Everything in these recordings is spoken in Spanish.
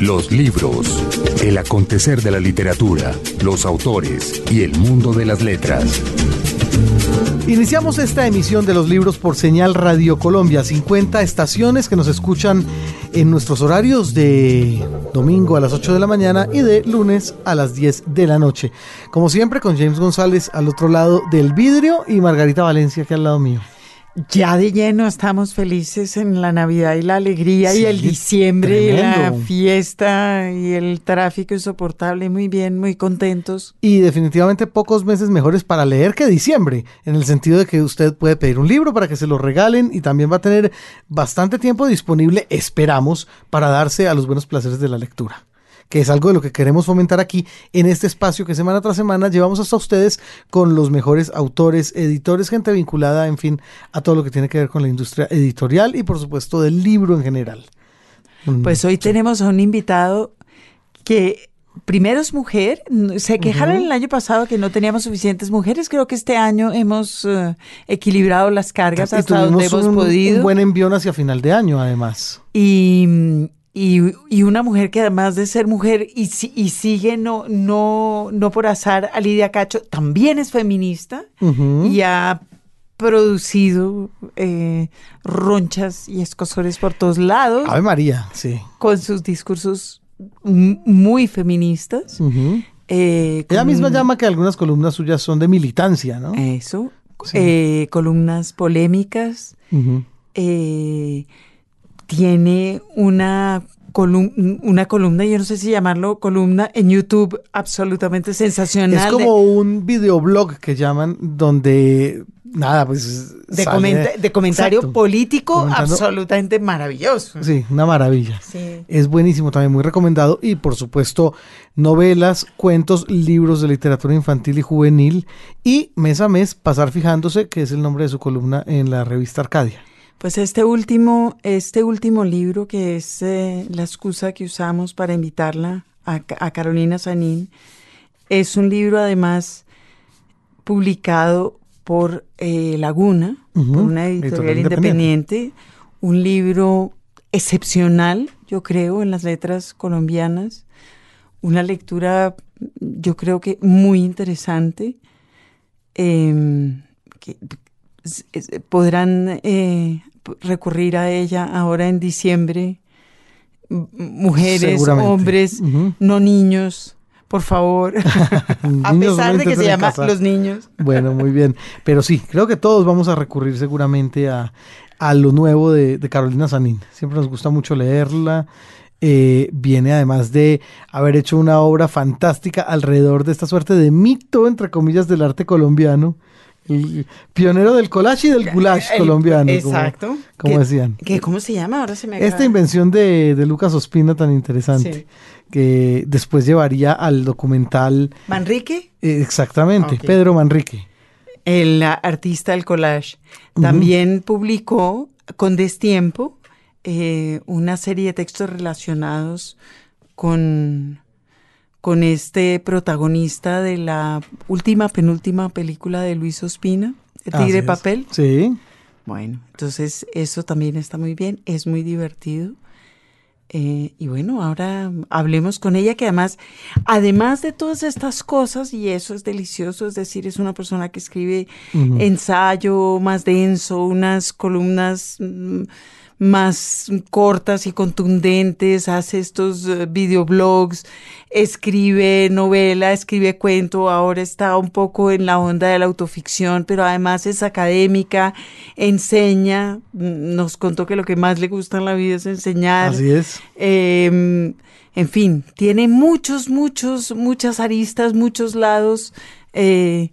Los libros, el acontecer de la literatura, los autores y el mundo de las letras. Iniciamos esta emisión de los libros por señal Radio Colombia, 50 estaciones que nos escuchan en nuestros horarios de domingo a las 8 de la mañana y de lunes a las 10 de la noche. Como siempre con James González al otro lado del vidrio y Margarita Valencia aquí al lado mío. Ya de lleno estamos felices en la Navidad y la alegría y el diciembre y la fiesta y el tráfico insoportable. Muy bien, muy contentos. Y definitivamente pocos meses mejores para leer que diciembre, en el sentido de que usted puede pedir un libro para que se lo regalen y también va a tener bastante tiempo disponible, esperamos, para darse a los buenos placeres de la lectura que es algo de lo que queremos fomentar aquí en este espacio que semana tras semana llevamos hasta ustedes con los mejores autores, editores, gente vinculada, en fin, a todo lo que tiene que ver con la industria editorial y por supuesto del libro en general. Mm, pues hoy tenemos a un invitado que primero es mujer. Se quejaron el año pasado que no teníamos suficientes mujeres. Creo que este año hemos eh, equilibrado las cargas hasta donde hemos podido. Un buen envión hacia final de año, además. Y, y, una mujer que además de ser mujer y, y sigue no, no, no por azar a Lidia Cacho, también es feminista y ha producido eh, ronchas y escosores por todos lados. Ave María, sí. Con sus discursos muy feministas. Eh, Ella misma llama que algunas columnas suyas son de militancia, ¿no? Eso. Eh, columnas polémicas tiene una, una columna, yo no sé si llamarlo columna, en YouTube absolutamente sensacional. Es como un videoblog que llaman donde nada, pues. De, comentario político absolutamente maravilloso. Sí, una maravilla. Es buenísimo, también muy recomendado. Y por supuesto, novelas, cuentos, libros de literatura infantil y juvenil. Y mes a mes, pasar fijándose, que es el nombre de su columna en la revista Arcadia. Pues este último, este último libro, que es eh, la excusa que usamos para invitarla a, Carolina Sanín, es un libro además publicado por eh, Laguna, por una editorial, independiente, un libro excepcional, yo creo, en las letras colombianas, una lectura, yo creo que muy interesante, em, que podrán eh, recurrir a ella ahora en diciembre, mujeres, hombres, no niños, por favor, a pesar de que se llama Los Niños. Bueno, muy bien, pero sí, creo que todos vamos a recurrir seguramente a, a lo nuevo de, Carolina Sanín. Siempre nos gusta mucho leerla. Eh, viene además de haber hecho una obra fantástica alrededor de esta suerte de mito, entre comillas, del arte colombiano el pionero del collage y del goulash colombiano. Exacto. Como, decían. ¿Cómo se llama? Ahora se me Esta invención de, Lucas Ospina tan interesante. Que después llevaría al documental. ¿Manrique? Eh, exactamente, Pedro Manrique. El artista del collage. También publicó con Destiempo eh, una serie de textos relacionados con con este protagonista de la última, penúltima película de Luis Ospina, El Tigre de Papel. Sí. Bueno, entonces eso también está muy bien, es muy divertido. Eh, y bueno, ahora hablemos con ella, que además, además de todas estas cosas, y eso es delicioso, es decir, es una persona que escribe ensayo más denso, unas columnas... Mm, más cortas y contundentes, hace estos eh, videoblogs, escribe novela, escribe cuento, ahora está un poco en la onda de la autoficción, pero además es académica, enseña, mm, nos contó que lo que más le gusta en la vida es enseñar. Así es. Em, en fin, tiene muchos, muchos, muchas aristas, muchos lados. Eh,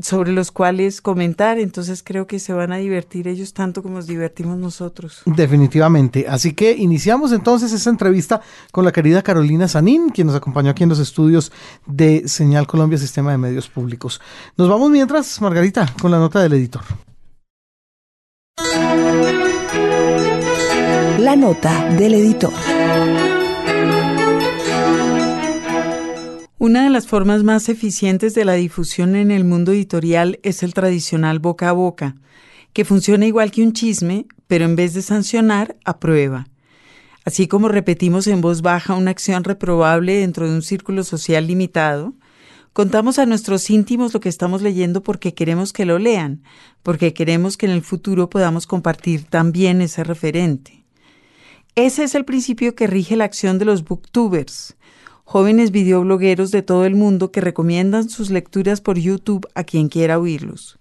sobre los cuales comentar, entonces creo que se van a divertir ellos tanto como nos divertimos nosotros. Definitivamente. Así que iniciamos entonces esta entrevista con la querida Carolina Sanín, quien nos acompañó aquí en los estudios de Señal Colombia Sistema de Medios Públicos. Nos vamos mientras, Margarita, con la nota del editor. La nota del editor. Una de las formas más eficientes de la difusión en el mundo editorial es el tradicional boca a boca. que funciona igual que un chisme, pero en vez de sancionar, aprueba. Así como repetimos en voz baja una acción reprobable dentro de un círculo social limitado, contamos a nuestros íntimos lo que estamos leyendo porque queremos que lo lean, porque queremos que en el futuro podamos compartir también ese referente. Ese es el principio que rige la acción de los booktubers, jóvenes videoblogueros de todo el mundo que recomiendan sus lecturas por YouTube a quien quiera oírlos.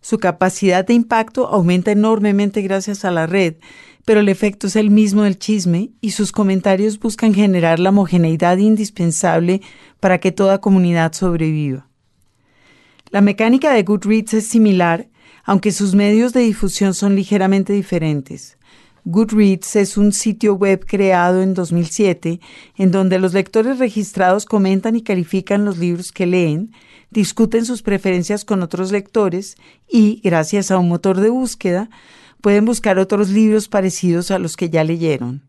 Su capacidad de impacto aumenta enormemente gracias a la red, pero el efecto es el mismo del chisme y sus comentarios buscan generar la homogeneidad indispensable para que toda comunidad sobreviva. La mecánica de Goodreads es similar, aunque sus medios de difusión son ligeramente diferentes. Goodreads es un sitio web creado en 2007 en donde los lectores registrados comentan y califican los libros que leen, discuten sus preferencias con otros lectores y, gracias a un motor de búsqueda, pueden buscar otros libros parecidos a los que ya leyeron.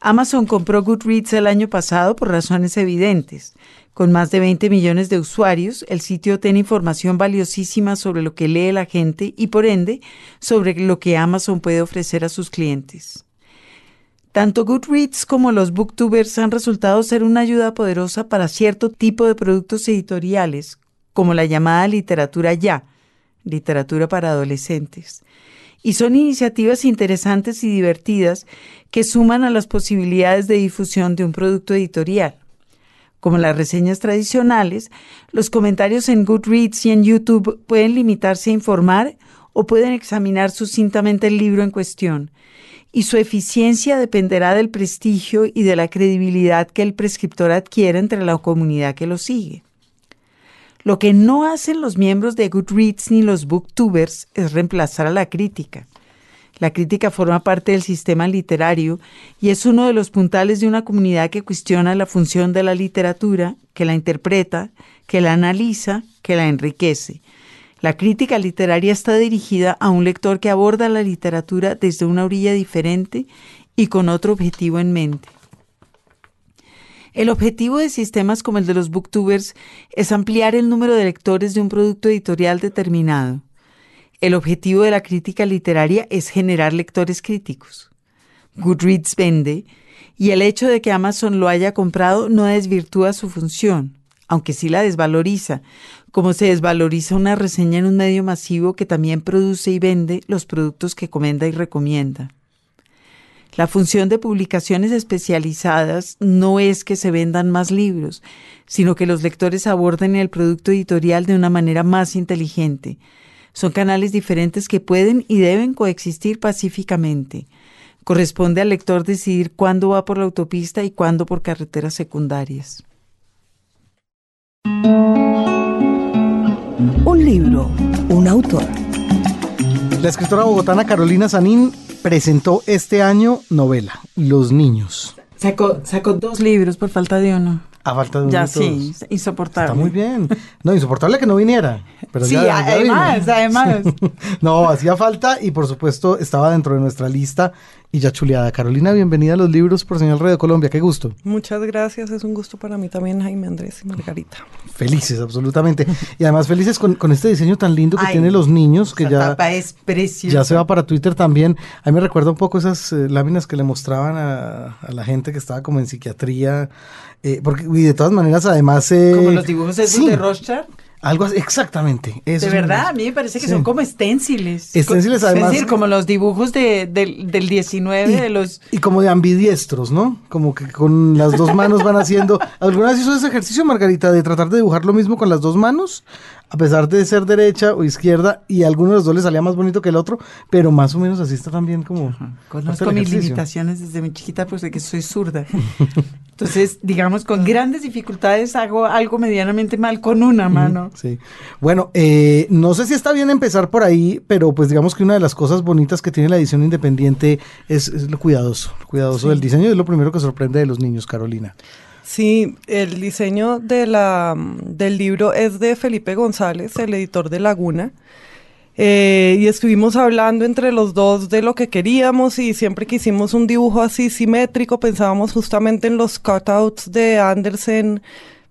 Amazon compró Goodreads el año pasado por razones evidentes. Con más de 20 millones de usuarios, el sitio tiene información valiosísima sobre lo que lee la gente y por ende sobre lo que Amazon puede ofrecer a sus clientes. Tanto Goodreads como los booktubers han resultado ser una ayuda poderosa para cierto tipo de productos editoriales, como la llamada literatura ya, literatura para adolescentes. Y son iniciativas interesantes y divertidas que suman a las posibilidades de difusión de un producto editorial. Como las reseñas tradicionales, los comentarios en Goodreads y en YouTube pueden limitarse a informar o pueden examinar sucintamente el libro en cuestión, y su eficiencia dependerá del prestigio y de la credibilidad que el prescriptor adquiere entre la comunidad que lo sigue. Lo que no hacen los miembros de Goodreads ni los booktubers es reemplazar a la crítica. La crítica forma parte del sistema literario y es uno de los puntales de una comunidad que cuestiona la función de la literatura, que la interpreta, que la analiza, que la enriquece. La crítica literaria está dirigida a un lector que aborda la literatura desde una orilla diferente y con otro objetivo en mente. El objetivo de sistemas como el de los booktubers es ampliar el número de lectores de un producto editorial determinado. El objetivo de la crítica literaria es generar lectores críticos. Goodreads vende y el hecho de que Amazon lo haya comprado no desvirtúa su función, aunque sí la desvaloriza, como se desvaloriza una reseña en un medio masivo que también produce y vende los productos que comenda y recomienda. La función de publicaciones especializadas no es que se vendan más libros, sino que los lectores aborden el producto editorial de una manera más inteligente, son canales diferentes que pueden y deben coexistir pacíficamente. Corresponde al lector decidir cuándo va por la autopista y cuándo por carreteras secundarias. Un libro, un autor. La escritora bogotana Carolina Sanín presentó este año novela, Los Niños. Sacó, sacó dos libros por falta de uno. A falta de Ya sí, insoportable. Está muy bien. No, insoportable que no viniera. Pero sí, ya- ya además, vino. además. no, hacía falta y por supuesto estaba dentro de nuestra lista y ya chuleada. Carolina, bienvenida a los libros por Señal Radio Colombia. Qué gusto. Muchas gracias, es un gusto para mí también, Jaime Andrés y Margarita. Felices, absolutamente. Y además felices con, con este diseño tan lindo que Ay, tienen los niños, que ya, tapa es preciosa. ya se va para Twitter también. A mí me recuerda un poco esas eh, láminas que le mostraban a, a la gente que estaba como en psiquiatría. eh, porque, y de todas maneras, además... eh, Como los dibujos esos sí, de Rothschild. Algo así, exactamente. eso De verdad, a mí me parece que Sí. son como esténciles. Esténciles, Co- además- Es decir, como los dibujos de, del, del 19, de los... Y como de ambidiestros, ¿no? Como que con las dos manos van haciendo. ¿Alguna vez hizo ese ejercicio, Margarita, de tratar de dibujar lo mismo con las dos manos? A pesar de ser derecha o izquierda, y a alguno de los dos le salía más bonito que el otro, pero más o menos así está también como. parte Conozco mis limitaciones desde muy chiquita, pues de que soy zurda. Entonces, digamos, con grandes dificultades hago algo medianamente mal con una mano. Sí. Bueno, eh, no sé si está bien empezar por ahí, pero pues digamos que una de las cosas bonitas que tiene la edición independiente es, es lo cuidadoso, lo cuidadoso del diseño es lo primero que sorprende de los niños, Carolina. Sí, el diseño de la, del libro es de Felipe González, el editor de Laguna. Eh, y estuvimos hablando entre los dos de lo que queríamos y siempre que hicimos un dibujo así simétrico pensábamos justamente en los cutouts de Andersen.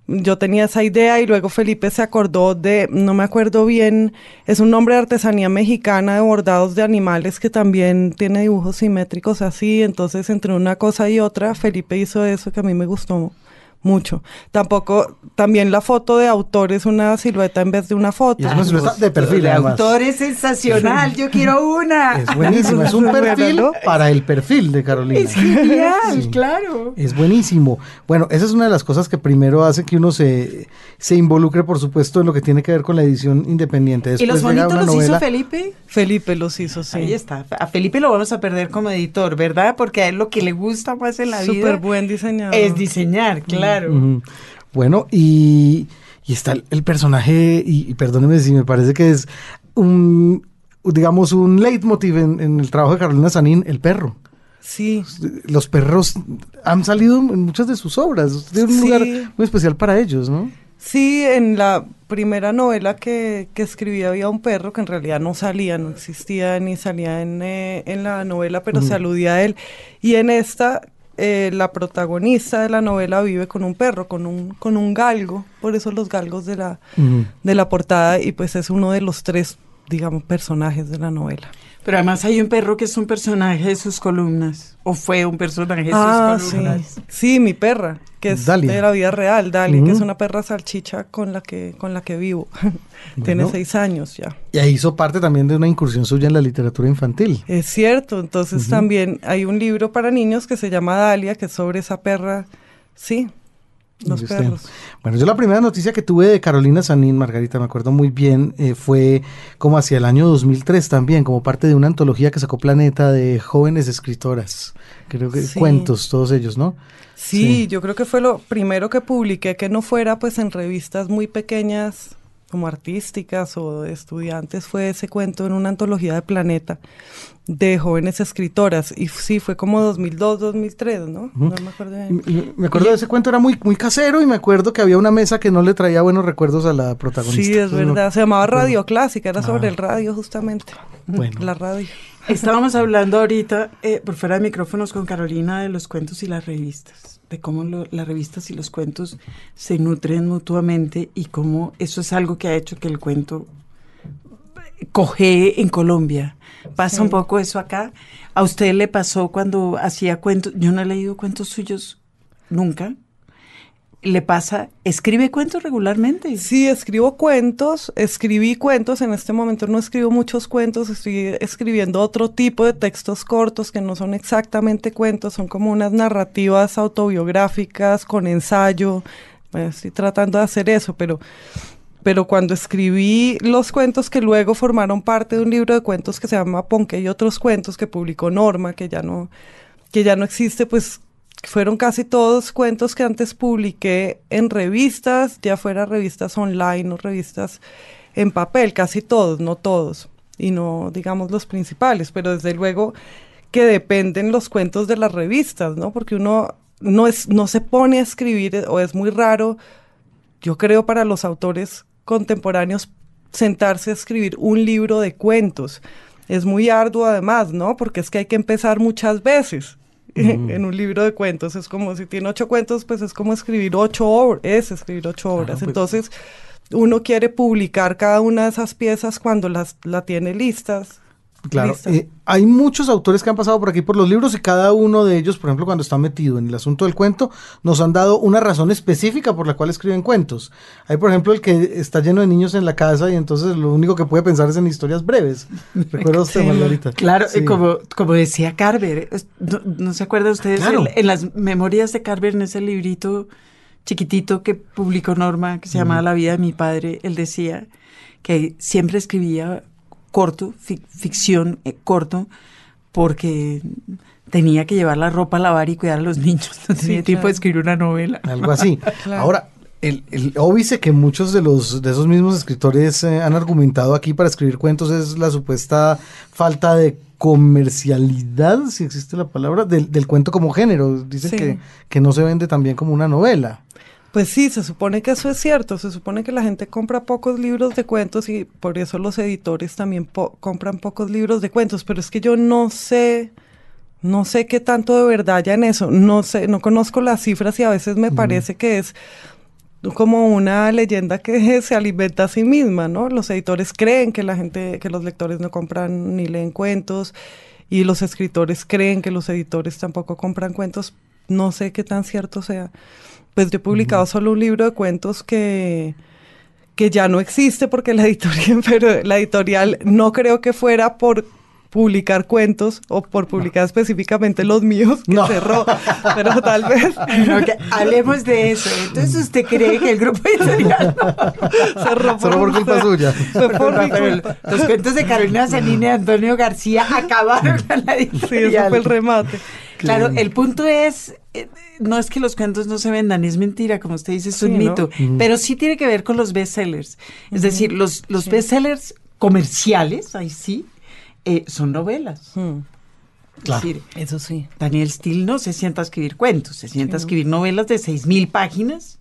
Yo tenía esa idea y luego Felipe se acordó de, no me acuerdo bien, es un nombre de artesanía mexicana de bordados de animales que también tiene dibujos simétricos así, entonces entre una cosa y otra Felipe hizo eso que a mí me gustó mucho. Tampoco, también la foto de autor es una silueta en vez de una foto. Y es una silueta de perfil, además. autor es sensacional, yo quiero una. Es buenísimo, es un perfil para el perfil de Carolina. Es genial, Sí. claro. Es buenísimo. Bueno, esa es una de las cosas que primero hace que uno se, se involucre, por supuesto, en lo que tiene que ver con la edición independiente. ¿Y los Después bonitos los hizo Felipe? Felipe los hizo, sí. Ahí está. A Felipe lo vamos a perder como editor, ¿verdad? Porque a él lo que le gusta más en la Súper vida buen diseñador. es diseñar, claro. Ujú. Bueno, y, y está el, personaje, y, y perdóneme si me parece que es un, digamos, un leitmotiv en, en el trabajo de Carolina Sanín, el perro. Sí. Los perros han salido en muchas de sus obras. Tiene un Sí. lugar muy especial para ellos, ¿no? Sí, en la primera novela que, que escribí había un perro que en realidad no salía, no existía ni salía en, eh, en la novela, pero se aludía a él. Y en esta, eh, la protagonista de la novela vive con un perro, con un, con un galgo, por eso los galgos de la, de la portada, y pues es uno de los tres, digamos, personajes de la novela. Pero además hay un perro que es un personaje de sus columnas. O fue un personaje de Ah, sus sí. columnas. Sí, mi perra, que es Dalia. de la vida real, Dalia, que es Ujú. una perra salchicha con la que, con la que vivo. Bueno. Tiene seis años ya. Y ahí hizo parte también de una incursión suya en la literatura infantil. Es cierto, entonces también hay un libro para niños que se llama Dalia, que es sobre esa perra, sí, los perros. Bueno, yo la primera noticia que tuve de Carolina Sanín, Margarita, me acuerdo muy bien, eh, fue como hacia el año 2003 también, como parte de una antología que sacó Planeta de jóvenes escritoras. Creo que Sí. cuentos, todos ellos, ¿no? Sí, Sí. yo creo que fue lo primero que publiqué que no fuera pues en revistas muy pequeñas como artísticas o de estudiantes, fue ese cuento en una antología de Planeta de jóvenes escritoras. Y sí, fue como 2002, 2003, ¿no? No me acuerdo Y bien. me- y me acuerdo de ese cuento, era muy, muy casero y me acuerdo que había una mesa que no le traía buenos recuerdos a la protagonista. Sí, es Entonces, no- verdad. Se llamaba Radio Clásica, era sobre Ah. el radio justamente. Bueno. La radio. Estábamos hablando ahorita, eh, por fuera de micrófonos, con Carolina de los cuentos y las revistas, de cómo lo- las revistas y los cuentos se nutren mutuamente y cómo eso es algo que ha hecho que el cuento coge en Colombia. Pasa Sí. un poco eso acá. ¿A usted le pasó cuando hacía cuentos? Yo no he leído cuentos suyos nunca. ¿Le pasa? ¿Escribe cuentos regularmente? Sí, escribo cuentos, escribí cuentos, en este momento no escribo muchos cuentos, estoy escribiendo otro tipo de textos cortos que no son exactamente cuentos, son como unas narrativas autobiográficas con ensayo. Bueno, estoy tratando de hacer eso, pero, pero cuando escribí los cuentos que luego formaron parte de un libro de cuentos que se llama Ponque y otros cuentos que publicó Norma, que ya no, que ya no existe, pues fueron casi todos cuentos que antes publiqué en revistas, ya fuera revistas online o revistas en papel, casi todos, no todos, y no digamos los principales, pero desde luego que dependen los cuentos de las revistas, ¿no? Porque uno no es no se pone a escribir o es muy raro, yo creo para los autores contemporáneos sentarse a escribir un libro de cuentos. Es muy arduo además, ¿no? Porque es que hay que empezar muchas veces en un libro de cuentos. Es como si tiene ocho cuentos, pues es como escribir ocho obras, es escribir ocho obras. pues- Entonces, uno quiere publicar cada una de esas piezas cuando las la tiene listas. Claro, eh, hay muchos autores que han pasado por aquí por los libros y cada uno de ellos, por ejemplo, cuando está metido en el asunto del cuento, nos han dado una razón específica por la cual escriben cuentos. Hay, por ejemplo, el que está lleno de niños en la casa y entonces lo único que puede pensar es en historias breves. ¿Recuerda usted. Margarita? Claro, Sí. como, como decía Carver, no, no se acuerdan ustedes Claro. en, en las memorias de Carver, en ese librito chiquitito que publicó Norma, que se llamaba La vida de mi padre, él decía que siempre escribía corto, fic- ficción eh, corto, porque tenía que llevar la ropa a lavar y cuidar a los niños, no Sí, tenía tiempo claro. de escribir una novela. Algo así. Claro. Ahora, el, el óbice que muchos de los de esos mismos escritores eh, han argumentado aquí para escribir cuentos es la supuesta falta de comercialidad, si existe la palabra, del, del cuento como género. Dicen Sí. que, que no se vende tan bien como una novela. Pues sí, se supone que eso es cierto, se supone que la gente compra pocos libros de cuentos y por eso los editores también po- compran pocos libros de cuentos, pero es que yo no sé, no sé qué tanto de verdad ya en eso, no sé, no conozco las cifras y a veces me parece que es como una leyenda que se alimenta a sí misma, ¿no? Los editores creen que la gente, que los lectores no compran ni leen cuentos y los escritores creen que los editores tampoco compran cuentos. No sé qué tan cierto sea. Pues yo he publicado solo un libro de cuentos que, que ya no existe porque la editorial, pero la editorial no creo que fuera por publicar cuentos o por publicar específicamente los míos que cerró, pero tal vez hablemos de eso. Entonces usted cree que el grupo editorial cerró por, culpa suya. Los cuentos de Carolina Zanini y Antonio García acabaron con la editorial. Sí, eso fue el remate. Claro, el punto es, eh, no es que los cuentos no se vendan, es mentira, como usted dice, es un mito, pero sí tiene que ver con los bestsellers. Es decir, los, los bestsellers comerciales, ahí sí, eh, son novelas. Hmm. Claro. eso sí. Daniel Steele no se sienta a escribir cuentos, se sienta a escribir novelas de seis mil páginas.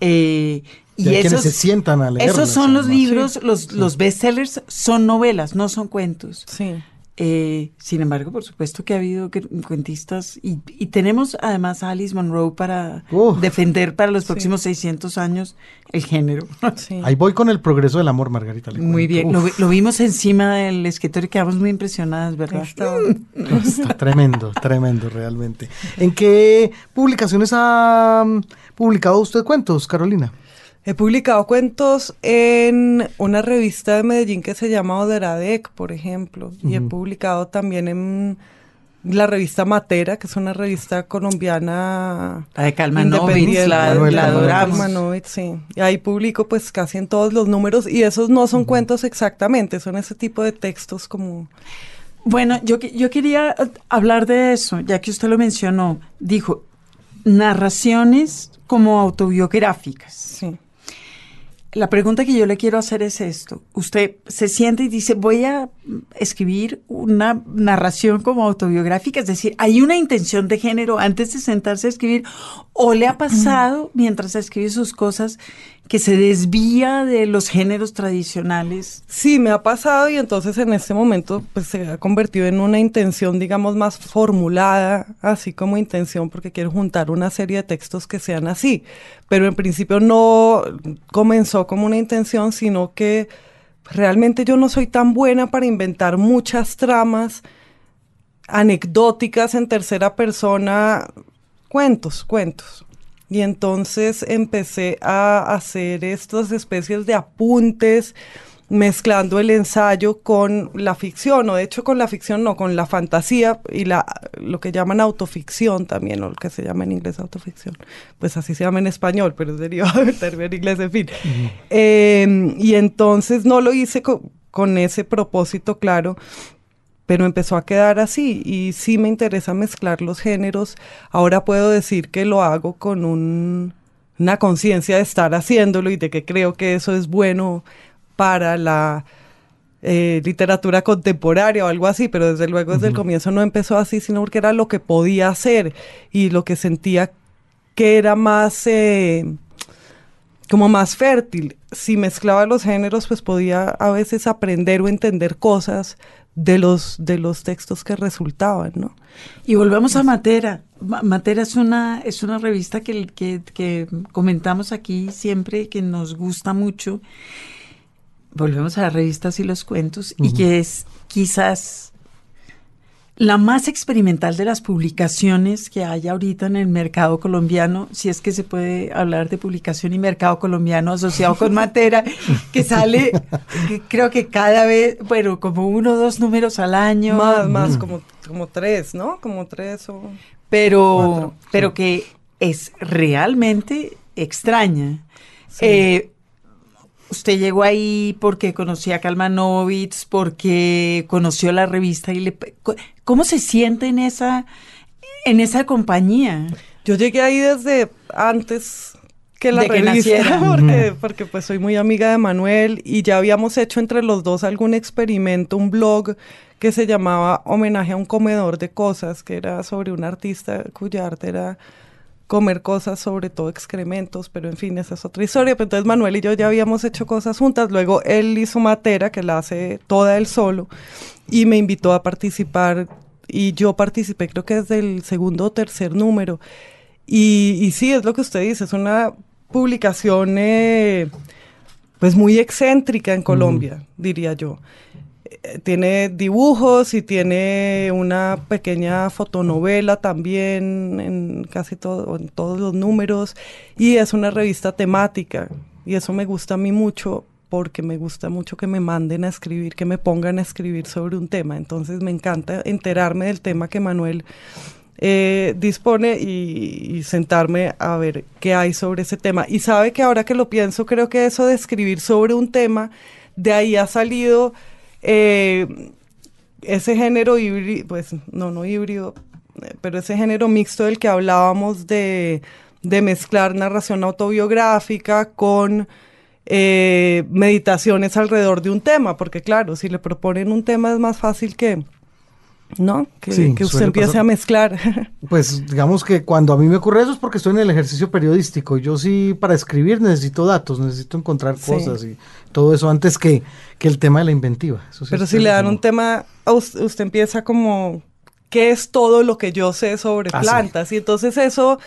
Eh, y, esos, se sientan a leer. Esos son los libros, los, los bestsellers son novelas, no son cuentos. Sí. Eh, sin embargo, por supuesto que ha habido cuentistas y, tenemos además a Alice Monroe para defender para los próximos 600 años el género. Ahí voy con el progreso del amor, Margarita. muy bien, lo, vimos encima del escritorio y quedamos muy impresionadas, ¿verdad? Está, tremendo, tremendo realmente. ¿En qué publicaciones ha mm, publicado usted cuentos, Carolina? He publicado cuentos en una revista de Medellín que se llama Oderadec, por ejemplo, y he publicado también en la revista Matera, que es una revista colombiana la de Calmanovich, la, la, adoramos. sí. Y ahí publico pues casi en todos los números y esos no son cuentos exactamente, son ese tipo de textos como... Bueno, yo, yo quería hablar de eso, ya que usted lo mencionó. Dijo, narraciones como autobiográficas. Sí. La pregunta que yo le quiero hacer es esto. Usted se siente y dice, voy a escribir una narración como autobiográfica, es decir, hay una intención de género antes de sentarse a escribir, o le ha pasado mientras escribe sus cosas que se desvía de los géneros tradicionales. Sí, me ha pasado y entonces en este momento pues se ha convertido en una intención, digamos, más formulada, así como intención, porque quiero juntar una serie de textos que sean así. Pero en principio no comenzó como una intención, sino que realmente yo no soy tan buena para inventar muchas tramas anecdóticas en tercera persona, cuentos, cuentos. Y entonces empecé a hacer estas especies de apuntes, mezclando el ensayo con la ficción, o de hecho con la ficción no, con la fantasía y la lo que llaman autoficción también, o lo que se llama en inglés autoficción. Pues así se llama en español, pero es derivado del término en inglés, en fin. Em, y entonces no lo hice con ese propósito claro, pero empezó a quedar así y sí me interesa mezclar los géneros. Ahora puedo decir que lo hago con una conciencia de estar haciéndolo y de que creo que eso es bueno para la eh, literatura contemporánea o algo así, pero desde luego desde el comienzo no empezó así, sino porque era lo que podía hacer y lo que sentía que era más... Eh, como más fértil. Si mezclaba los géneros, pues podía a veces aprender o entender cosas de los, de los textos que resultaban, ¿no? Y volvemos a Matera. Matera es una, es una revista que, que, comentamos aquí siempre, que nos gusta mucho. Volvemos a las revistas y los cuentos, y que es quizás la más experimental de las publicaciones que hay ahorita en el mercado colombiano, si es que se puede hablar de publicación y mercado colombiano asociado con Matera, que sale, creo que cada vez, bueno, como uno o dos números al año. Más, más, como, como tres, ¿no? Como tres o... Pero, pero que es realmente extraña. Eh, usted llegó ahí porque conocía a Kalmanovitz, porque conoció la revista y le ¿cómo se siente en esa en esa compañía? Yo llegué ahí desde antes que la revista, porque, porque pues soy muy amiga de Manuel y ya habíamos hecho entre los dos algún experimento, un blog que se llamaba Homenaje a un comedor de cosas, que era sobre un artista cuya arte era comer cosas, sobre todo excrementos, pero en fin, esa es otra historia. Pero entonces Manuel y yo ya habíamos hecho cosas juntas, luego él hizo Matera, que la hace toda él solo, y me invitó a participar, y yo participé creo que desde el segundo o tercer número. Y, y sí, es lo que usted dice, es una publicación eh, pues muy excéntrica en Colombia, diría yo. Eh, Tiene dibujos y tiene una pequeña fotonovela también en casi todo, en todos los números y es una revista temática y eso me gusta a mí mucho porque me gusta mucho que me manden a escribir, que me pongan a escribir sobre un tema. Entonces me encanta enterarme del tema que Manuel eh, dispone y, y sentarme a ver qué hay sobre ese tema. Y sabe que ahora que lo pienso, creo que eso de escribir sobre un tema, de ahí ha salido eh, ese género híbrido, pues no, no híbrido, eh, pero ese género mixto del que hablábamos de, de mezclar narración autobiográfica con eh, meditaciones alrededor de un tema, porque claro, si le proponen un tema es más fácil que, ¿no? Que, Sí, que usted empiece pasar. a mezclar. Pues digamos que cuando a mí me ocurre eso es porque estoy en el ejercicio periodístico. Yo sí, para escribir necesito datos, necesito encontrar Sí. cosas y todo eso antes que, que el tema de la inventiva. Eso sí Pero si le dan un tema, usted empieza como, ¿qué es todo lo que yo sé sobre Ah, sí. plantas? Y entonces eso,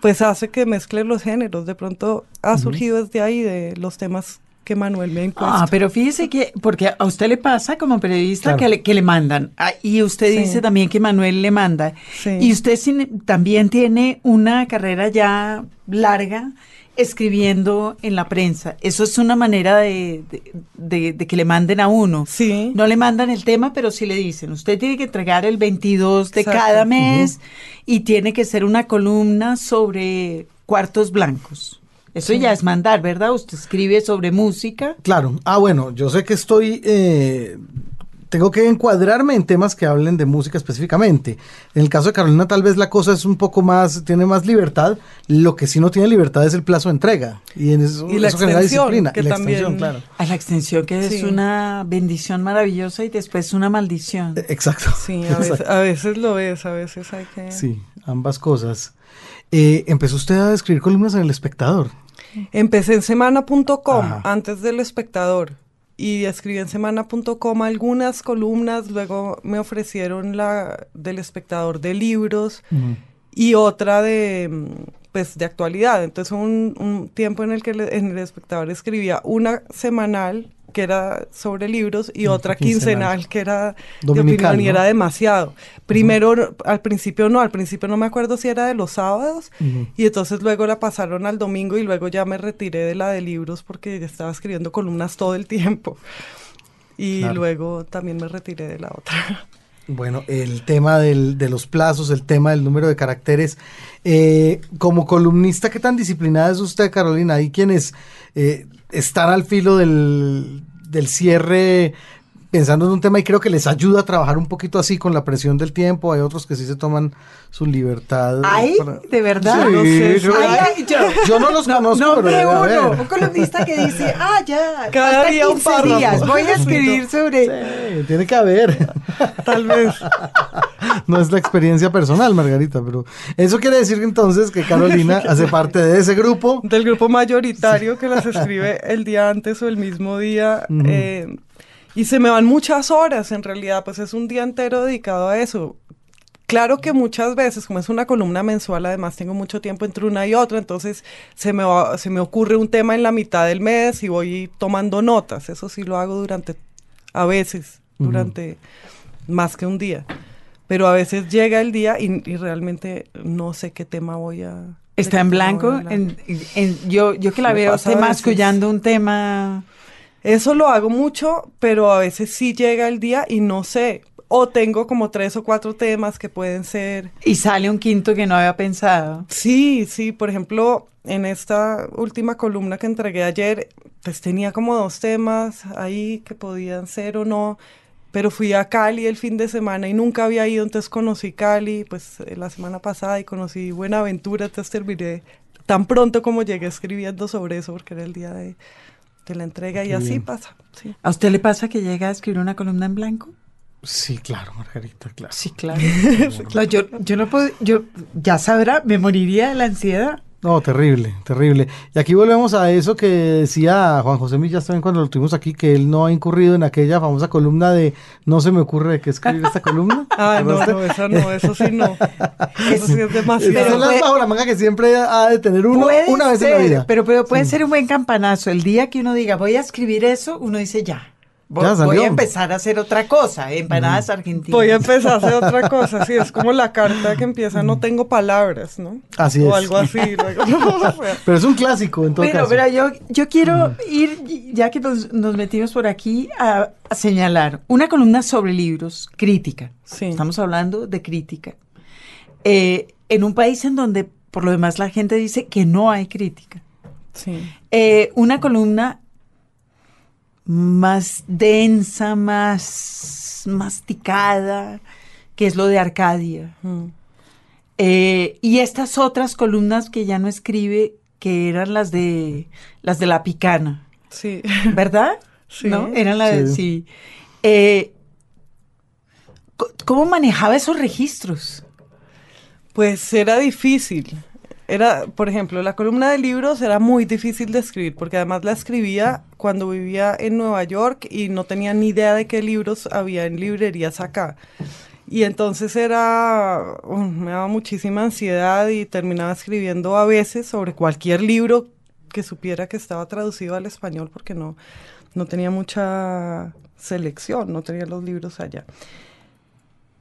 pues hace que mezcle los géneros. De pronto ha surgido desde ahí de los temas que Manuel me ha impuesto. Ah, pero fíjese que, porque a usted le pasa como periodista Claro. que, le, que le mandan, Ah, y usted Sí. dice también que Manuel le manda, Sí. y usted sin- también tiene una carrera ya larga escribiendo en la prensa. Eso es una manera de, de- de- de que le manden a uno. Sí. No le mandan el tema, pero sí le dicen, usted tiene que entregar el 22 de Exacto. cada mes y tiene que ser una columna sobre cuartos blancos. Eso ya es mandar, ¿verdad? Usted escribe sobre música. Claro. Ah, bueno, yo sé que estoy. eh, tengo que encuadrarme en temas que hablen de música específicamente. En el caso de Carolina, tal vez la cosa es un poco más. Tiene más libertad. Lo que sí no tiene libertad es el plazo de entrega. Y en eso, Y la eso genera extensión, disciplina. que y la también- extensión, claro. A la extensión, que es una bendición maravillosa y después una maldición. Eh, Exacto. Sí, a veces, a veces lo es, a veces hay que... Sí, ambas cosas. Eh, empezó usted a escribir columnas en El Espectador. Empecé en semana.com antes del espectador y escribí en semana.com algunas columnas, luego me ofrecieron la del espectador de libros y otra de pues de actualidad. Entonces un, un tiempo en el que le- en el espectador escribía una semanal que era sobre libros y Otra quincenal, quincenal. que era Dominical, de opinión y ¿no? era demasiado. Primero, al principio no, al principio no me acuerdo si era de los sábados y entonces luego la pasaron al domingo y luego ya me retiré de la de libros porque ya estaba escribiendo columnas todo el tiempo. Y Claro. luego también me retiré de la otra. Bueno, el tema del- de los plazos, el tema del número de caracteres. Eh, como columnista, ¿qué tan disciplinada es usted, Carolina? Hay quienes eh, están al filo del, del cierre pensando en un tema y creo que les ayuda a trabajar un poquito así con la presión del tiempo. Hay otros que sí se toman su libertad. Ay, para- de verdad. Sí, No sé, yo, Ay, ay, yo, yo no los conozco, pero nombre debe uno, un columnista que dice, ah, ya, Cada día un 15 párrafo. días, voy a escribir sobre... Sí, tiene que haber. Tal vez. No es la experiencia personal, Margarita, pero eso quiere decir entonces que Carolina hace parte de ese grupo. Del grupo mayoritario que las escribe el día antes o el mismo día. Eh, y se me van muchas horas, en realidad, pues es un día entero dedicado a eso. Claro que muchas veces, como es una columna mensual, además tengo mucho tiempo entre una y otra, entonces se me, va- se me ocurre un tema en la mitad del mes y voy tomando notas. Eso sí lo hago durante, a veces, durante más que un día. Pero a veces llega el día y, y realmente no sé qué tema voy a... Está en blanco. en- en- yo, yo que la Me veo veces. mascullando un tema... Eso lo hago mucho, pero a veces sí llega el día y no sé. O tengo como tres o cuatro temas que pueden ser. Y sale un quinto que no había pensado. Sí, sí, por ejemplo, en esta última columna que entregué ayer, pues tenía como dos temas ahí que podían ser o no. Pero fui a Cali el fin de semana y nunca había ido, entonces conocí Cali, pues eh, la semana pasada y conocí Buenaventura, entonces terminé tan pronto como llegué escribiendo sobre eso porque era el día de, de la entrega y así bien. pasa. Sí. ¿A usted le pasa que llega a escribir una columna en blanco? Sí, claro, Margarita, claro. Sí, claro. No, yo, yo no puedo, yo ya sabrá, me moriría de la ansiedad. No, terrible, terrible. Y aquí volvemos a eso que decía Juan José Millas también cuando lo tuvimos aquí, que él no ha incurrido en aquella famosa columna de no se me ocurre de qué escribir esta columna. Ah, no, no, esa no, eso sí no. Eso sí es demasiado. Pero es puede- la manga que siempre ha de tener uno Puede una vez en la vida. Pero, pero puede ser un buen campanazo. El día que uno diga, voy a escribir eso, uno dice ya. Voy, Ya salió. voy a empezar a hacer otra cosa, empanadas argentinas. Voy a empezar a hacer otra cosa, sí, es como la carta que empieza, no tengo palabras, ¿no? Así o es. algo así. luego, no, o sea, Pero es un clásico en todo Pero, caso. pero yo, yo quiero ir, ya que nos, nos metimos por aquí, a, a señalar una columna sobre libros, crítica. Sí. Estamos hablando de crítica. Eh, en un país en donde, por lo demás, la gente dice que no hay crítica. sí. Eh, una columna más densa, más masticada, que es lo de Arcadia. Mm. Eh, y estas otras columnas que ya no escribe, que eran las de las de la picana, Sí. ¿verdad? Sí. ¿No? Eran las de, Sí. Eh, ¿Cómo manejaba esos registros? Pues era difícil. Era, por ejemplo, la columna de libros era muy difícil de escribir, porque además la escribía cuando vivía en Nueva York y no tenía ni idea de qué libros había en librerías acá. Y entonces era, me daba muchísima ansiedad y terminaba escribiendo a veces sobre cualquier libro que supiera que estaba traducido al español, porque no, no tenía mucha selección, no tenía los libros allá.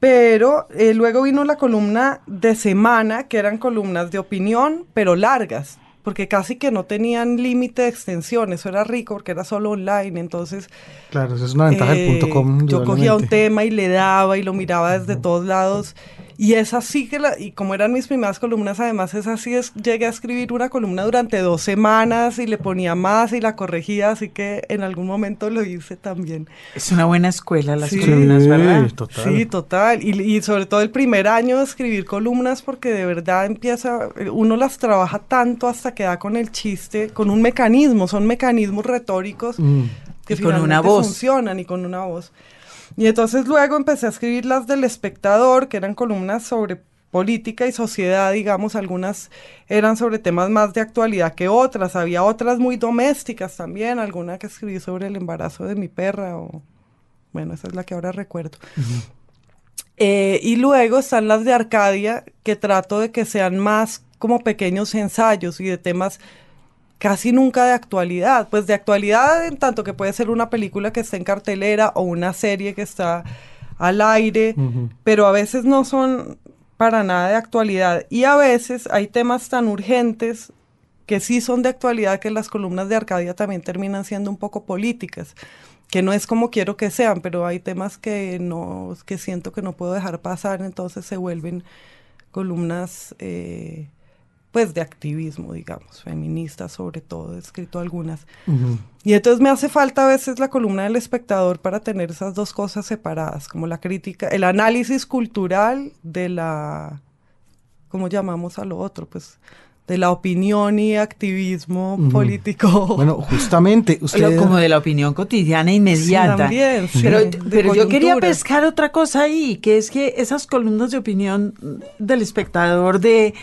Pero eh, luego vino la columna de semana, que eran columnas de opinión, pero largas, porque casi que no tenían límite de extensión. Eso era rico porque era solo online. Entonces, Claro, eso es una ventaja del eh, punto com. yo cogía un tema y le daba y lo miraba desde todos lados. Y es así que, la, y como eran mis primeras columnas, además es así, es, llegué a escribir una columna durante dos semanas y le ponía más y la corregía, así que en algún momento lo hice también. Es una buena escuela las Sí. columnas, ¿verdad? Sí, total. Sí, total. Y, y sobre todo el primer año de escribir columnas, porque de verdad empieza, uno las trabaja tanto hasta que da con el chiste, con un mecanismo, son mecanismos retóricos Mm. que Y con una finalmente voz. funcionan y con una voz. Y entonces luego empecé a escribir las del espectador, que eran columnas sobre política y sociedad, digamos, algunas eran sobre temas más de actualidad que otras, había otras muy domésticas también, alguna que escribí sobre el embarazo de mi perra, o bueno, esa es la que ahora recuerdo. Eh, y luego están las de Arcadia, que trato de que sean más como pequeños ensayos y de temas casi nunca de actualidad. Pues de actualidad en tanto que puede ser una película que está en cartelera o una serie que está al aire, pero a veces no son para nada de actualidad. Y a veces hay temas tan urgentes que sí son de actualidad que las columnas de Arcadia también terminan siendo un poco políticas, que no es como quiero que sean, pero hay temas que no, que siento que no puedo dejar pasar, entonces se vuelven columnas eh, pues de activismo, digamos, feministas sobre todo, he escrito algunas. Ujú. Y entonces me hace falta a veces la columna del espectador para tener esas dos cosas separadas, como la crítica, el análisis cultural de la, ¿cómo llamamos a lo otro? Pues de la opinión y activismo político. Bueno, justamente, usted... Como de la opinión cotidiana inmediata. también, sí, pero de pero yo quería pescar otra cosa ahí, que es que esas columnas de opinión del espectador de,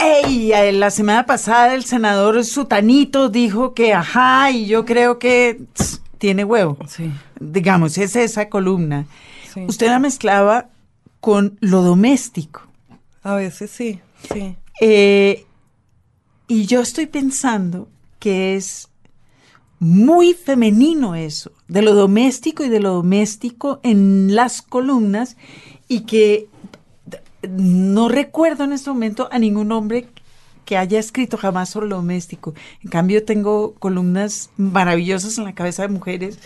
hey, eh, la semana pasada el senador Sutanito dijo que, ajá, y yo creo que tss, tiene huevo. Sí, Digamos, es esa columna. sí. Usted la mezclaba con lo doméstico. A veces sí, sí. Eh, y yo estoy pensando que es muy femenino eso, de lo doméstico y de lo doméstico en las columnas y que no recuerdo en este momento a ningún hombre que haya escrito jamás sobre lo doméstico. En cambio, tengo columnas maravillosas en la cabeza de mujeres.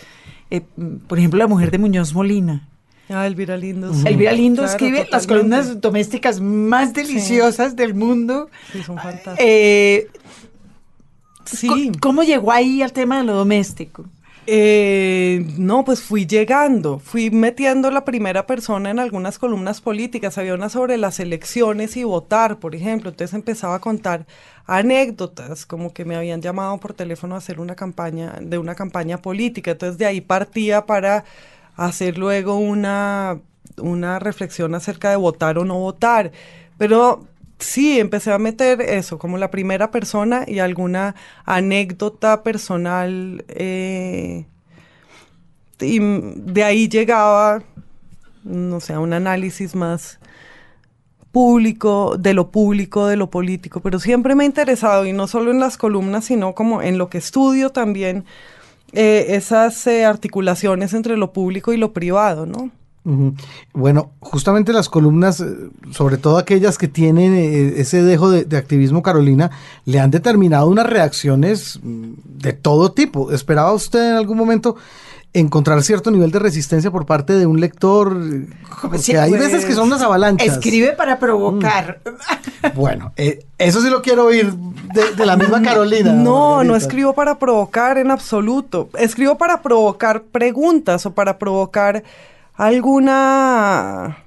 eh, por ejemplo, la mujer de Muñoz Molina. Ah, Elvira Lindo. sí. Elvira Lindo Claro, escribe las columnas domésticas más deliciosas del mundo. Sí, son fantásticas. Eh, sí. ¿Cómo llegó ahí al tema de lo doméstico? Eh, no, pues fui llegando, fui metiendo la primera persona en algunas columnas políticas. Había una sobre las elecciones y votar, por ejemplo. Entonces empezaba a contar anécdotas, como que me habían llamado por teléfono a hacer una campaña, de una campaña política. Entonces de ahí partía para hacer luego una, una reflexión acerca de votar o no votar. Pero sí, empecé a meter eso, como la primera persona y alguna anécdota personal. eh, y de ahí llegaba, no sé, a un análisis más público, de lo público, de lo político, pero siempre me ha interesado, y no solo en las columnas, sino como en lo que estudio también, eh, esas eh, articulaciones entre lo público y lo privado, ¿no? Bueno, justamente las columnas, eh, sobre todo aquellas que tienen eh, ese dejo de, de activismo, Carolina, le han determinado unas reacciones mm, de todo tipo. ¿Esperaba usted en algún momento encontrar cierto nivel de resistencia por parte de un lector? Porque Sí, hay pues, veces que son unas avalanchas. Escribe para provocar. Bueno, eh, eso sí lo quiero oír de, de la misma Carolina. No, no escribo para provocar en absoluto. Escribo para provocar preguntas o para provocar alguna,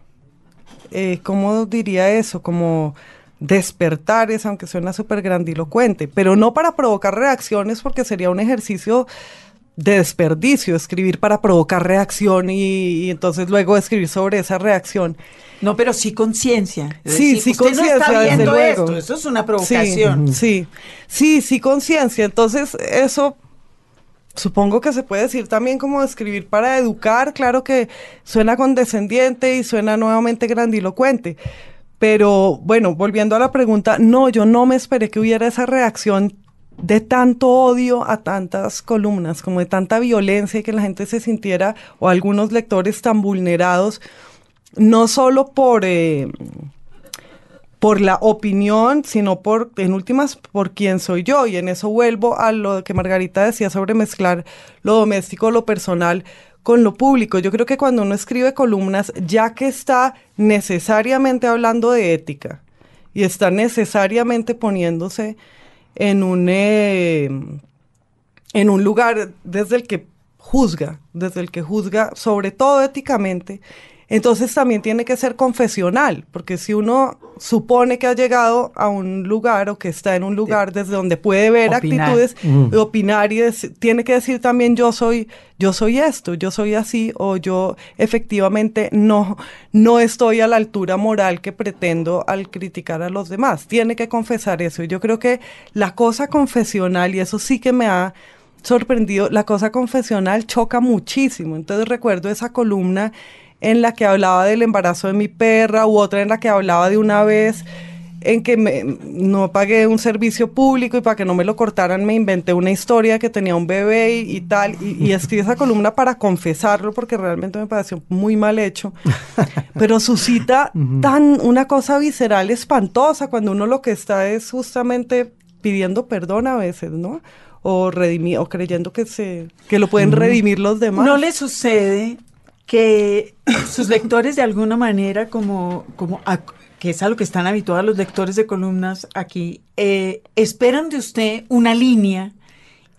eh, ¿cómo diría eso? Como despertares, aunque suena súper grandilocuente, pero no para provocar reacciones porque sería un ejercicio de desperdicio, escribir para provocar reacción y, y entonces luego escribir sobre esa reacción. No, pero sí conciencia. Sí, decir, sí, no está conciencia, desde luego. esto, Eso es una provocación. Sí, sí, sí, sí, conciencia. Entonces, eso supongo que se puede decir también como escribir para educar. Claro que suena condescendiente y suena nuevamente grandilocuente. Pero bueno, volviendo a la pregunta, no, yo no me esperé que hubiera esa reacción de tanto odio a tantas columnas, como de tanta violencia y que la gente se sintiera, o algunos lectores tan vulnerados, no solo por... eh, por la opinión, sino por, en últimas, por quién soy yo. Y en eso vuelvo a lo que Margarita decía sobre mezclar lo doméstico, lo personal con lo público. Yo creo que cuando uno escribe columnas, ya que está necesariamente hablando de ética y está necesariamente poniéndose en un, eh, en un lugar desde el que juzga, desde el que juzga sobre todo éticamente, entonces también tiene que ser confesional, porque si uno supone que ha llegado a un lugar o que está en un lugar desde donde puede ver Opinar. actitudes, opinar y tiene que decir también yo soy, yo soy esto, yo soy así, o yo efectivamente no, no estoy a la altura moral que pretendo al criticar a los demás. Tiene que confesar eso. Y yo creo que la cosa confesional, y eso sí que me ha sorprendido, la cosa confesional choca muchísimo. Entonces recuerdo esa columna en la que hablaba del embarazo de mi perra u otra en la que hablaba de una vez en que me- no pagué un servicio público y para que no me lo cortaran me inventé una historia que tenía un bebé y, y tal. Y, y escribí esa columna para confesarlo porque realmente me pareció muy mal hecho. Pero suscita tan una cosa visceral espantosa cuando uno lo que está es justamente pidiendo perdón a veces no o redimi- o creyendo que se que lo pueden redimir los demás. ¿No le sucede que sus lectores de alguna manera, como, como a- que es a lo que están habituados los lectores de columnas aquí, eh, esperan de usted una línea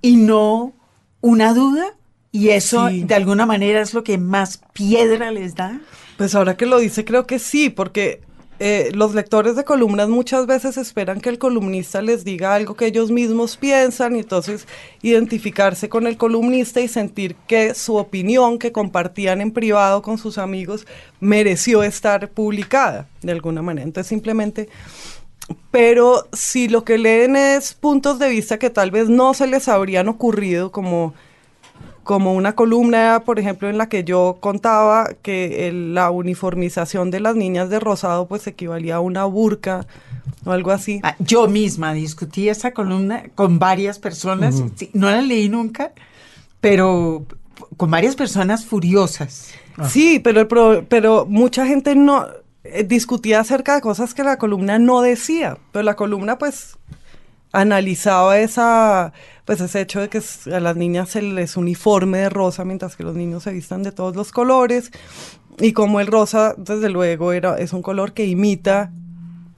y no una duda? Y eso Sí. de alguna manera es lo que más piedra les da. Pues ahora que lo dice, creo que sí, porque eh, los lectores de columnas muchas veces esperan que el columnista les diga algo que ellos mismos piensan y entonces identificarse con el columnista y sentir que su opinión que compartían en privado con sus amigos mereció estar publicada de alguna manera. Entonces simplemente... Pero si lo que leen es puntos de vista que tal vez no se les habrían ocurrido como como una columna, por ejemplo, en la que yo contaba que el- la uniformización de las niñas de rosado pues equivalía a una burka o algo así. Ah, Yo misma discutí esa columna con varias personas, sí, no la leí nunca, pero con varias personas furiosas. Sí, pero, el pero mucha gente no eh, discutía acerca de cosas que la columna no decía, pero la columna pues analizaba esa pues ese hecho de que a las niñas se les uniforme de rosa mientras que los niños se vistan de todos los colores y como el rosa desde luego era es un color que imita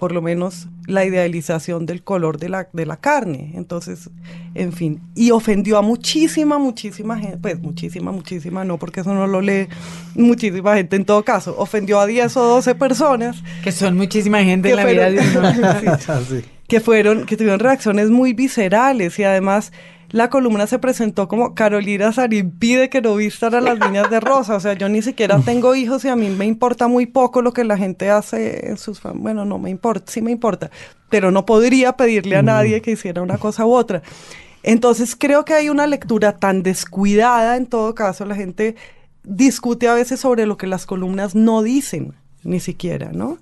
por lo menos la idealización del color de la, de la carne. Entonces, en fin, y ofendió a muchísima, muchísima gente, pues muchísima, muchísima, no, porque eso no lo lee muchísima gente en todo caso, ofendió a 10 o 12 personas Que son muchísima gente Que en la vida de uno. Sí. que fueron, que tuvieron reacciones muy viscerales y además la columna se presentó como Carolina Sarín pide que no vistan a las niñas de rosa. O sea, yo ni siquiera tengo hijos y a mí me importa muy poco lo que la gente hace en sus... Bueno, no me importa, sí me importa, pero no podría pedirle a nadie que hiciera una cosa u otra. Entonces creo que hay una lectura tan descuidada en todo caso, la gente discute a veces sobre lo que las columnas no dicen, ni siquiera, ¿no?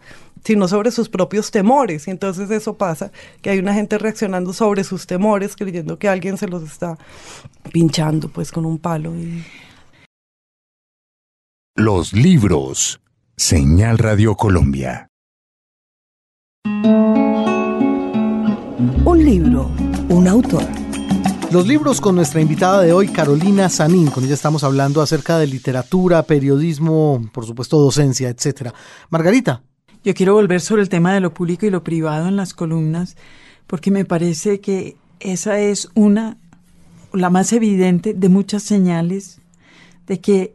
Sino sobre sus propios temores. Y entonces eso pasa, que hay una gente reaccionando sobre sus temores, creyendo que alguien se los está pinchando pues con un palo. Los libros. Señal Radio Colombia. Un libro, un autor. Los libros con nuestra invitada de hoy, Carolina Sanín. Con ella estamos hablando acerca de literatura, periodismo, por supuesto, docencia, etcétera. Margarita, yo quiero volver sobre el tema de lo público y lo privado en las columnas, porque me parece que esa es una, la más evidente de muchas señales de que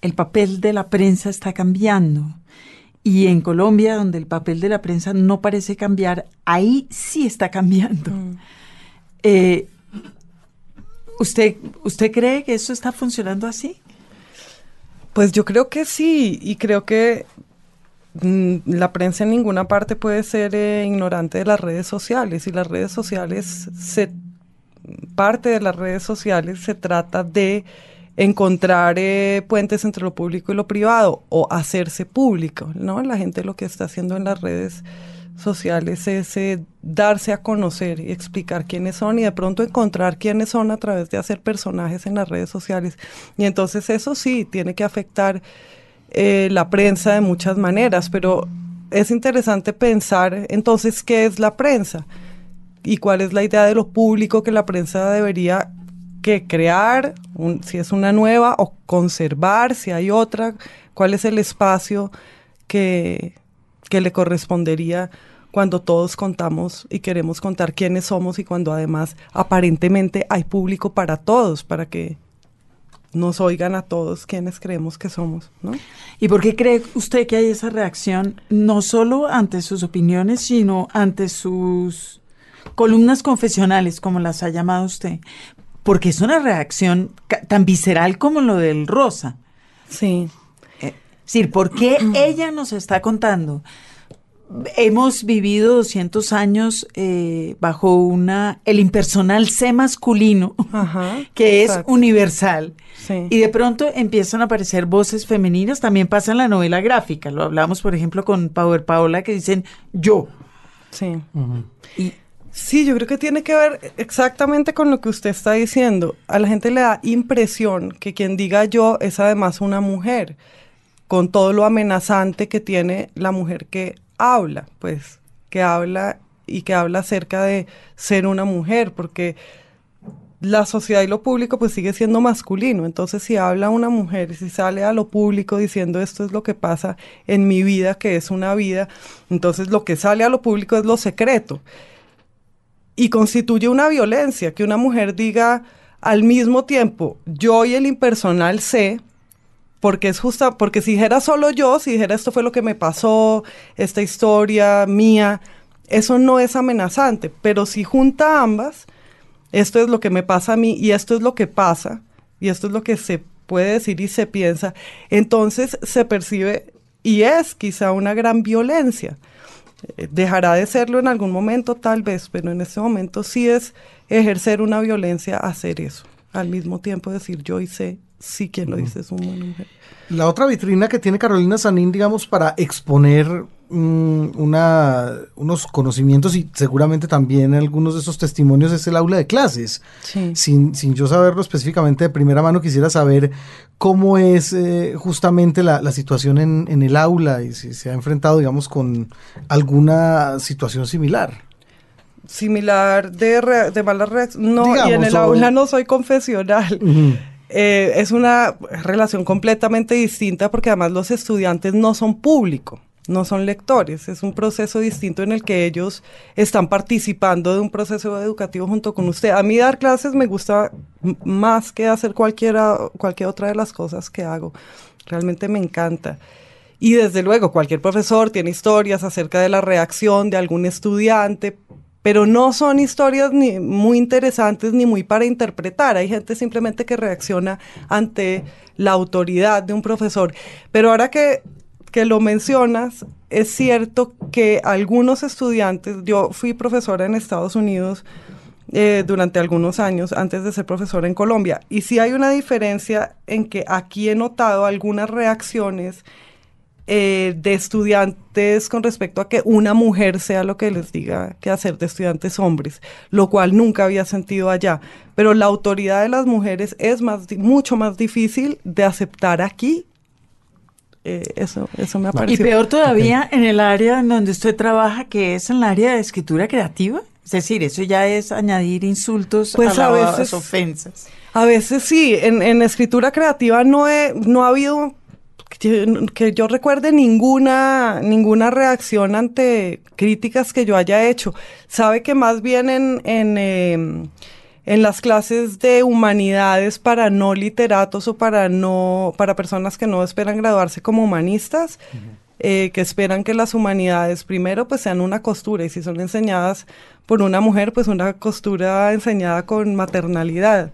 el papel de la prensa está cambiando. Y en Colombia, donde el papel de la prensa no parece cambiar, ahí sí está cambiando. Mm. Eh, ¿usted, ¿Usted cree que eso está funcionando así? Pues yo creo que sí, y creo que la prensa en ninguna parte puede ser eh, ignorante de las redes sociales y las redes sociales parte de las redes sociales se trata de encontrar eh, puentes entre lo público y lo privado o hacerse público, ¿no? La gente lo que está haciendo en las redes sociales es eh, darse a conocer y explicar quiénes son y de pronto encontrar quiénes son a través de hacer personajes en las redes sociales. Y entonces eso sí tiene que afectar eh, la prensa de muchas maneras, pero es interesante pensar entonces qué es la prensa y cuál es la idea de lo público que la prensa debería que crear, si es una nueva o conservar, si hay otra, cuál es el espacio que, que le correspondería cuando todos contamos y queremos contar quiénes somos y cuando además aparentemente hay público para todos, para que nos oigan a todos quienes creemos que somos, ¿no? ¿Y por qué cree usted que hay esa reacción, no solo ante sus opiniones, sino ante sus columnas confesionales, como las ha llamado usted? Porque es una reacción tan visceral como lo del Rosa. Sí. Es decir, ¿por qué ella nos está contando hemos vivido 200 años eh, bajo una el impersonal C masculino, que es universal. Y de pronto empiezan a aparecer voces femeninas, también pasa en la novela gráfica. Lo hablamos, por ejemplo, con Power Paola, que dicen yo. Sí. y, sí, yo creo que tiene que ver exactamente con lo que usted está diciendo. A la gente le da impresión que quien diga yo es además una mujer, con todo lo amenazante que tiene la mujer que habla, pues, que habla y que habla acerca de ser una mujer, porque la sociedad y lo público pues sigue siendo masculino. Entonces si habla una mujer, si sale a lo público diciendo esto es lo que pasa en mi vida, que es una vida, entonces lo que sale a lo público es lo secreto. Y constituye una violencia, que una mujer diga al mismo tiempo, yo y el impersonal sé, porque es justa, porque si dijera solo yo, si dijera esto fue lo que me pasó, esta historia mía, eso no es amenazante, pero si junta ambas, esto es lo que me pasa a mí y esto es lo que pasa, y esto es lo que se puede decir y se piensa, entonces se percibe y es quizá una gran violencia. Eh, dejará de serlo en algún momento tal vez, pero en este momento sí es ejercer una violencia hacer eso. Al mismo tiempo decir yo hice sí quien lo dice es una mujer. La otra vitrina que tiene Carolina Sanín, digamos, para exponer mm, una, unos conocimientos y seguramente también algunos de esos testimonios es el aula de clases. Sin, sin yo saberlo específicamente de primera mano, quisiera saber cómo es eh, justamente la, situación en, el aula y si se ha enfrentado, digamos, con alguna situación similar similar de, de malas reacciones. No, y en el aula no soy confesional. Eh, es una relación completamente distinta porque además los estudiantes no son público, no son lectores, es un proceso distinto en el que ellos están participando de un proceso educativo junto con usted. A mí dar clases me gusta más que hacer cualquiera, cualquier otra de las cosas que hago, realmente me encanta. Y desde luego, cualquier profesor tiene historias acerca de la reacción de algún estudiante, pero no son historias ni muy interesantes ni muy para interpretar. Hay gente simplemente que reacciona ante la autoridad de un profesor. Pero ahora que, que lo mencionas, es cierto que algunos estudiantes, yo fui profesora en Estados Unidos eh, durante algunos años antes de ser profesora en Colombia, y sí hay una diferencia en que aquí he notado algunas reacciones eh, de estudiantes con respecto a que una mujer sea lo que les diga que hacer de estudiantes hombres, lo cual nunca había sentido allá. Pero la autoridad de las mujeres es más, mucho más difícil de aceptar aquí. Eh, eso, eso me ha parecido. Y peor todavía en el área en donde usted trabaja, que es en el área de escritura creativa. Es decir, eso ya es añadir insultos pues a, a las veces- ofensas. A veces sí, en, en escritura creativa no, he, no ha habido que, que yo recuerde ninguna, ninguna reacción ante críticas que yo haya hecho. Sabe que más bien en, en, em, en las clases de humanidades para no literatos o para no, para personas que no esperan graduarse como humanistas, eh, que esperan que las humanidades primero pues sean una costura y si son enseñadas por una mujer pues una costura enseñada con maternalidad.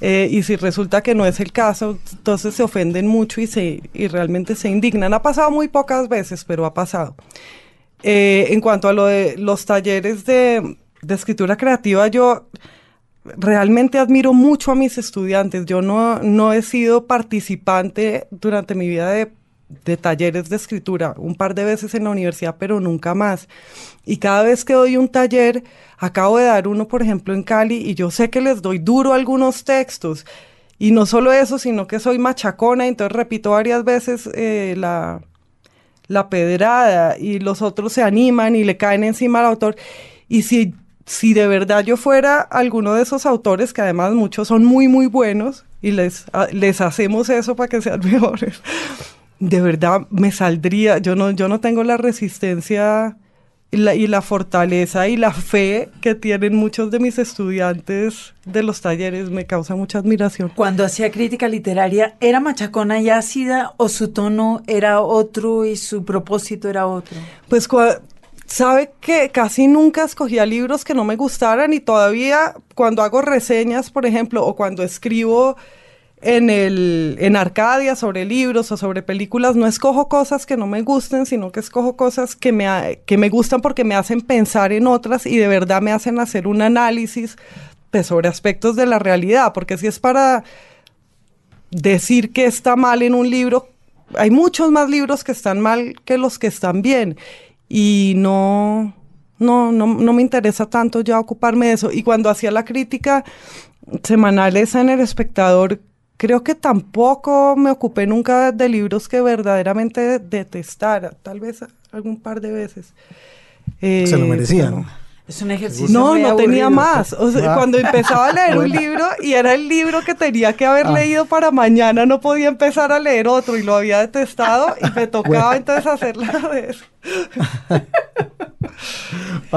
Eh, y si resulta que no es el caso, entonces se ofenden mucho y, se, y realmente se indignan. Ha pasado muy pocas veces, pero ha pasado. Eh, en cuanto a lo de los talleres de, de escritura creativa, yo realmente admiro mucho a mis estudiantes. Yo no, no he sido participante durante mi vida de, de talleres de escritura, un par de veces en la universidad, pero nunca más. Y cada vez que doy un taller, acabo de dar uno, por ejemplo, en Cali, y yo sé que les doy duro algunos textos. Y no solo eso, sino que soy machacona, entonces repito varias veces eh, la, la pedrada y los otros se animan y le caen encima al autor. Y si, si de verdad yo fuera alguno de esos autores, que además muchos son muy, muy buenos, y les, les hacemos eso para que sean mejores, de verdad me saldría, yo no, yo no tengo la resistencia y la, y la fortaleza y la fe que tienen muchos de mis estudiantes de los talleres, me causa mucha admiración. Cuando hacía crítica literaria, ¿era machacona y ácida o su tono era otro y su propósito era otro? Pues sabe que casi nunca escogía libros que no me gustaran y todavía cuando hago reseñas, por ejemplo, o cuando escribo en el en Arcadia sobre libros o sobre películas, no escojo cosas que no me gusten, sino que escojo cosas que me que me gustan porque me hacen pensar en otras y de verdad me hacen hacer un análisis pues, sobre aspectos de la realidad, porque si es para decir que está mal en un libro, hay muchos más libros que están mal que los que están bien. Y no, no, no, no me interesa tanto ya ocuparme de eso. Y cuando hacía la crítica semanal esa en El Espectador, creo que tampoco me ocupé nunca de libros que verdaderamente detestara. Tal vez algún par de veces. Se lo Eh, merecían. pero- Es un ejercicio no, no tenía aburrido. más. O sea, Ah. cuando empezaba a leer un libro y era el libro que tenía que haber Ah. leído para mañana, no podía empezar a leer otro y lo había detestado y me tocaba entonces hacerla de eso.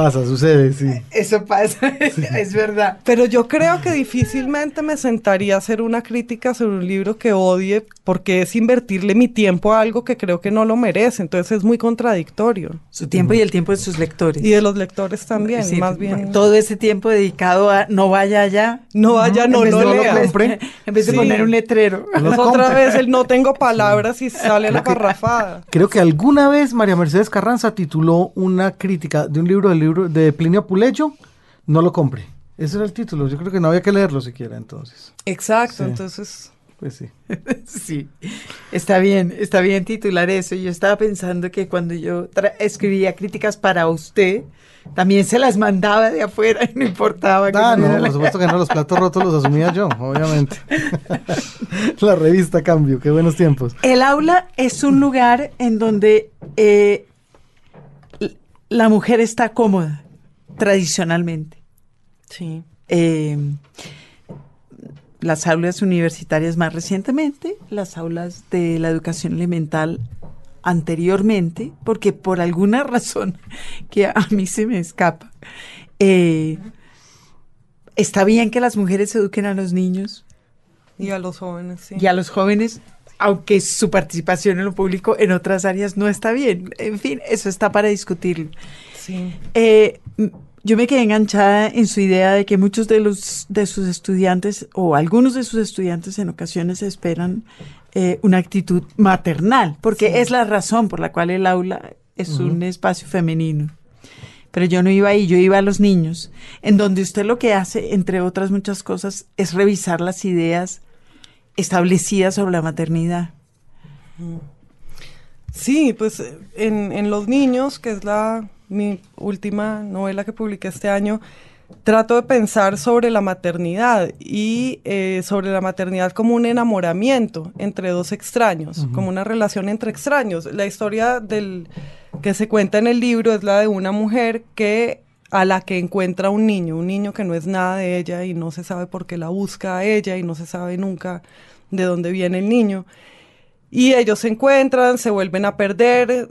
Pasa, sucede, sí. Eso pasa, es verdad. Pero yo creo que difícilmente me sentaría a hacer una crítica sobre un libro que odie porque es invertirle mi tiempo a algo que creo que no lo merece. Entonces es muy contradictorio. Su tiempo y el tiempo de sus lectores. Y de los lectores también, Sí, más bien. Todo ese tiempo dedicado a no vaya allá. No vaya, no vez lo lea. compre. En vez de Sí. poner un letrero. Otra vez el no tengo palabras y sale la parrafada. Creo que alguna vez María Mercedes Carranza tituló una crítica de un libro del libro de Plinio Puleyo, no lo compre. Ese era el título, yo creo que no había que leerlo siquiera entonces. Exacto, Sí. entonces... Pues sí. Sí, está bien, está bien titular eso. Yo estaba pensando que cuando yo escribía críticas para usted, también se las mandaba de afuera y no importaba. Ah, no la- por supuesto que no, los platos rotos los asumía yo, obviamente. La revista Cambio, qué buenos tiempos. El aula es un lugar en donde eh, la mujer está cómoda, tradicionalmente. Sí. Eh, las aulas universitarias más recientemente, las aulas de la educación elemental anteriormente, porque por alguna razón que a mí se me escapa, eh, está bien que las mujeres eduquen a los niños Y a los jóvenes, sí. y a los jóvenes, aunque su participación en lo público en otras áreas no está bien. En fin, eso está para discutirlo. Sí. Eh, yo me quedé enganchada en su idea de que muchos de los de sus estudiantes o algunos de sus estudiantes en ocasiones esperan eh, una actitud maternal, porque es la razón por la cual el aula es un espacio femenino. Pero yo no iba ahí, yo iba a los niños, en donde usted lo que hace, entre otras muchas cosas, es revisar las ideas establecidas sobre la maternidad. Sí, pues en, en Los Niños, que es la mi última novela que publiqué este año, trato de pensar sobre la maternidad y eh, sobre la maternidad como un enamoramiento entre dos extraños, como una relación entre extraños. La historia del que se cuenta en el libro es la de una mujer que a la que encuentra un niño, un niño que no es nada de ella y no se sabe por qué la busca a ella y no se sabe nunca de dónde viene el niño. Y ellos se encuentran, se vuelven a perder,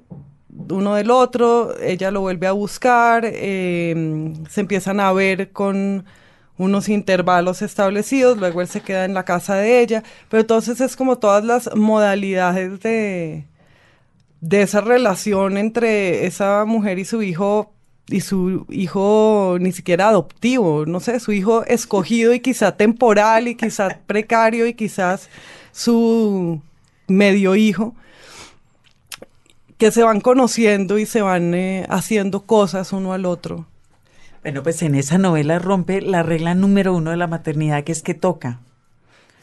uno del otro, ella lo vuelve a buscar, em, se empiezan a ver con unos intervalos establecidos, luego él se queda en la casa de ella, pero entonces es como todas las modalidades de, de esa relación entre esa mujer y su hijo y su hijo ni siquiera adoptivo, no sé, su hijo escogido y quizá temporal y quizá precario y quizás su medio hijo que se van conociendo y se van eh, haciendo cosas uno al otro. Bueno, pues en esa novela rompe la regla número uno de la maternidad, que es que toca.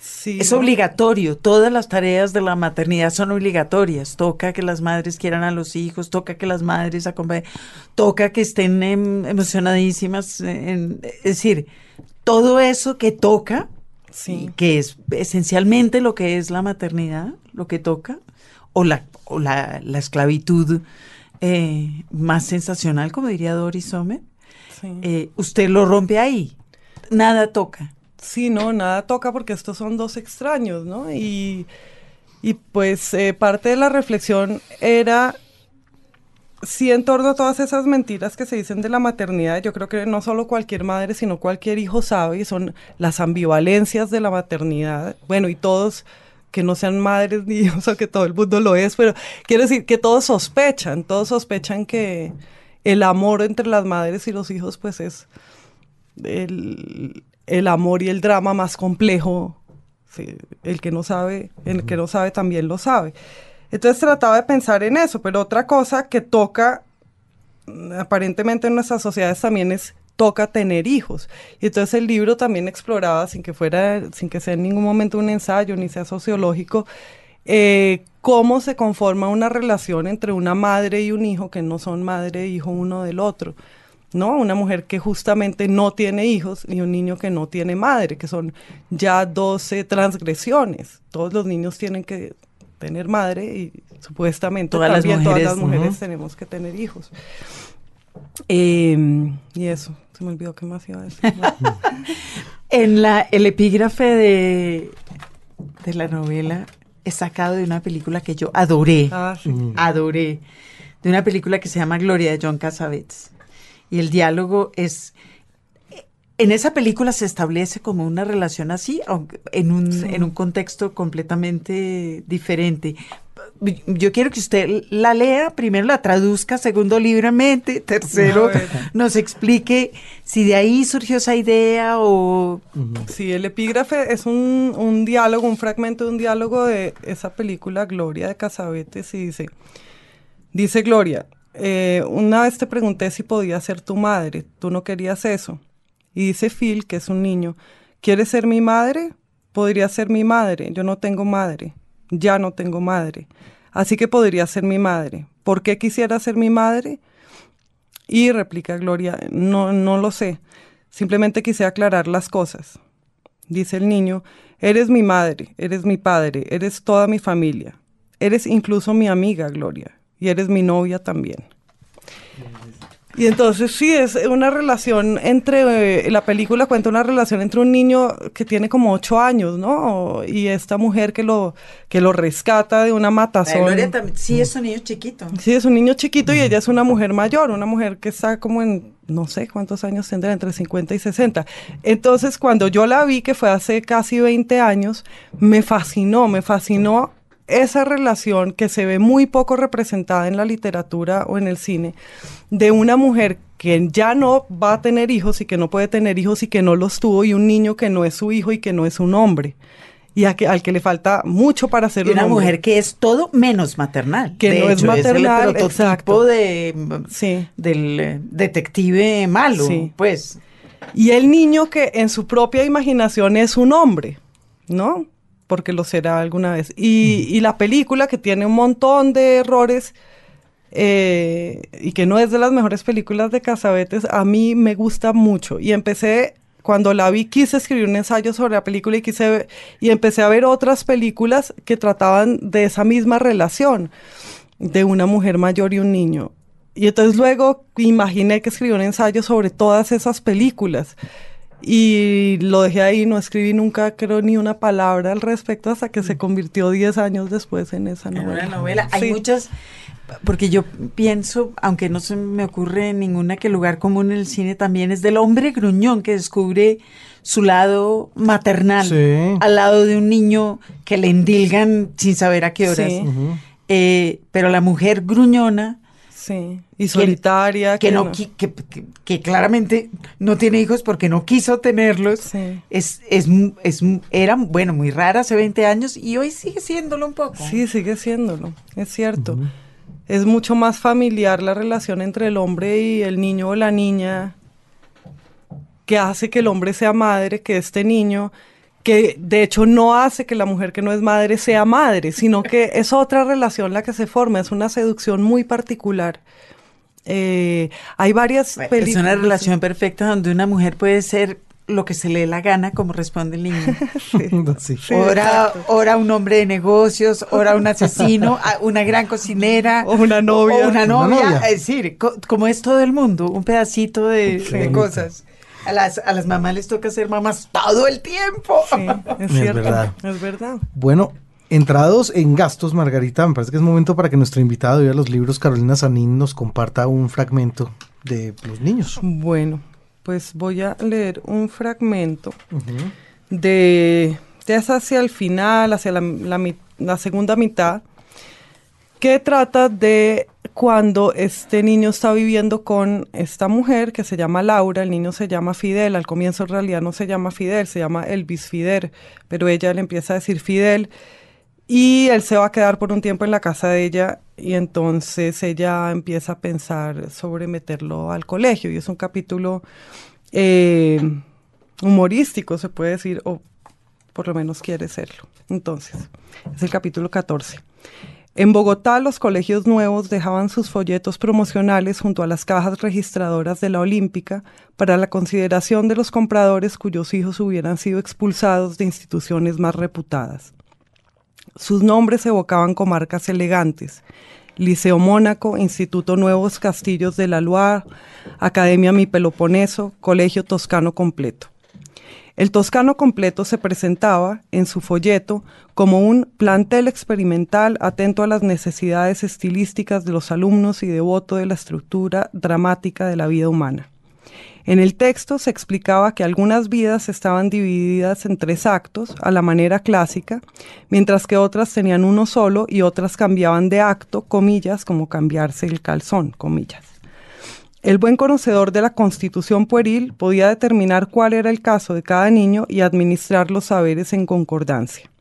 Sí, es obligatorio, todas las tareas de la maternidad son obligatorias. Toca que las madres quieran a los hijos, toca que las madres acompañen, toca que estén em, emocionadísimas. es decir, todo eso que toca, sí. que es esencialmente lo que es la maternidad, lo que toca, o la, o la, la esclavitud eh, más sensacional, como diría Doris Sommer, eh, usted lo rompe ahí. Nada toca. Sí, no, nada toca porque estos son dos extraños, ¿no? Y, y pues eh, parte de la reflexión era sí en torno a todas esas mentiras que se dicen de la maternidad, yo creo que no solo cualquier madre, sino cualquier hijo sabe, y son las ambivalencias de la maternidad. Bueno, y todos que no sean madres ni hijos, o que todo el mundo lo es, pero quiero decir que todos sospechan, todos sospechan que el amor entre las madres y los hijos pues es el, amor y el drama más complejo. el que no sabe, el que no sabe también lo sabe. Entonces trataba de pensar en eso, pero otra cosa que toca aparentemente en nuestras sociedades también es toca tener hijos. Y entonces el libro también exploraba, sin que fuera, sin que sea en ningún momento un ensayo ni sea sociológico, eh, cómo se conforma una relación entre una madre y un hijo que no son madre e hijo uno del otro. ¿No? Una mujer que justamente no tiene hijos y un niño que no tiene madre, que son ya 12 transgresiones. Todos los niños tienen que tener madre y supuestamente todas también las mujeres, todas las mujeres tenemos que tener hijos. Em, y eso, se me olvidó qué más iba a decir. en la, el epígrafe de, de la novela es sacado de una película que yo adoré. Ah, sí. Adoré. De una película que se llama Gloria de John Cassavetes. Y el diálogo es. En esa película se establece como una relación así, aunque en un, en un contexto completamente diferente. Yo quiero que usted la lea, primero la traduzca, segundo libremente, tercero nos explique si de ahí surgió esa idea o... Sí, el epígrafe es un, un diálogo, un fragmento de un diálogo de esa película Gloria de Casabetes y dice, dice Gloria, eh, una vez te pregunté si podía ser tu madre, tú no querías eso. Y dice Phil, que es un niño, ¿quieres ser mi madre? Podría ser mi madre, yo no tengo madre ya no tengo madre. Así que podría ser mi madre. ¿Por qué quisiera ser mi madre? Y replica Gloria, no, no lo sé. Simplemente quise aclarar las cosas. Dice el niño, eres mi madre, eres mi padre, eres toda mi familia. Eres incluso mi amiga, Gloria. Y eres mi novia también. Y entonces sí, es una relación entre, eh, la película cuenta una relación entre un niño que tiene como ocho años, ¿no? Y esta mujer que lo, que lo rescata de una matazón. sí, es un niño chiquito. Sí, es un niño chiquito y ella es una mujer mayor, una mujer que está como en, no sé cuántos años tendrá, entre 50 y 60. Entonces, cuando yo la vi, que fue hace casi 20 años, me fascinó, me fascinó esa relación que se ve muy poco representada en la literatura o en el cine, de una mujer que ya no va a tener hijos y que no puede tener hijos y que no los tuvo, y un niño que no es su hijo y que no es un hombre. Y que, al que le falta mucho para ser y una mujer que es todo menos maternal. Que no es maternal, es el prototipo de, sí. del eh, detective malo, pues. Y el niño que en su propia imaginación es un hombre, ¿no? Porque lo será alguna vez. Y, y la película que tiene un montón de errores eh, y que no es de las mejores películas de Casabetes, a mí me gusta mucho. Y empecé, cuando la vi, quise escribir un ensayo sobre la película y, quise, y empecé a ver otras películas que trataban de esa misma relación de una mujer mayor y un niño. Y entonces luego imaginé que escribí un ensayo sobre todas esas películas. Y lo dejé ahí, no escribí nunca, creo, ni una palabra al respecto hasta que se mm. convirtió 10 años después en esa novela. En una novela. Hay muchas, porque yo pienso, aunque no se me ocurre ninguna que el lugar común en el cine también es del hombre gruñón que descubre su lado maternal al lado de un niño que le endilgan sin saber a qué horas. Eh, pero la mujer gruñona Sí, y solitaria. Que, no, Que, claramente no tiene hijos porque no quiso tenerlos. Es, es, es, era, bueno, muy rara hace 20 años y hoy sigue siéndolo un poco. Sí, sigue siéndolo, es cierto. Es mucho más familiar la relación entre el hombre y el niño o la niña que hace que el hombre sea madre, que este niño que de hecho no hace que la mujer que no es madre sea madre, sino que es otra relación la que se forma, es una seducción muy particular. Eh, hay varias películas. Es una relación perfecta donde una mujer puede ser lo que se le dé la gana, como responde el niño. sí. ora, un hombre de negocios, ora un asesino, una gran cocinera. O una novia. O una novia. Es decir, como es todo el mundo, un pedacito de, de cosas. A las, a las mamás les toca ser mamás todo el tiempo. Sí, es, cierto, verdad. Es verdad. Bueno, entrados en gastos, Margarita, me parece que es momento para que nuestro invitado y a los libros, Carolina Sanín, nos comparta un fragmento de los niños. Bueno, pues voy a leer un fragmento de, de hacia el final, hacia la, la segunda mitad, que trata de cuando este niño está viviendo con esta mujer que se llama Laura, el niño se llama Fidel, al comienzo en realidad no se llama Fidel, se llama Elvis Fidel, pero ella le empieza a decir Fidel y él se va a quedar por un tiempo en la casa de ella y entonces ella empieza a pensar sobre meterlo al colegio y es un capítulo eh, humorístico, se puede decir, o por lo menos quiere serlo. Entonces, es el capítulo 14. En Bogotá, los colegios nuevos dejaban sus folletos promocionales junto a las cajas registradoras de la Olímpica para la consideración de los compradores cuyos hijos hubieran sido expulsados de instituciones más reputadas. Sus nombres evocaban comarcas elegantes, Liceo Mónaco, Instituto Nuevos Castillos de la Loire, Academia Mi Peloponeso, Colegio Toscano Completo. El Toscano completo se presentaba en su folleto como un plantel experimental atento a las necesidades estilísticas de los alumnos y devoto de la estructura dramática de la vida humana. En el texto se explicaba que algunas vidas estaban divididas en tres actos, a la manera clásica, mientras que otras tenían uno solo y otras cambiaban de acto, comillas, como cambiarse el calzón, comillas. El buen conocedor de la constitución pueril podía determinar cuál era el caso de cada niño y administrar los saberes en concordancia.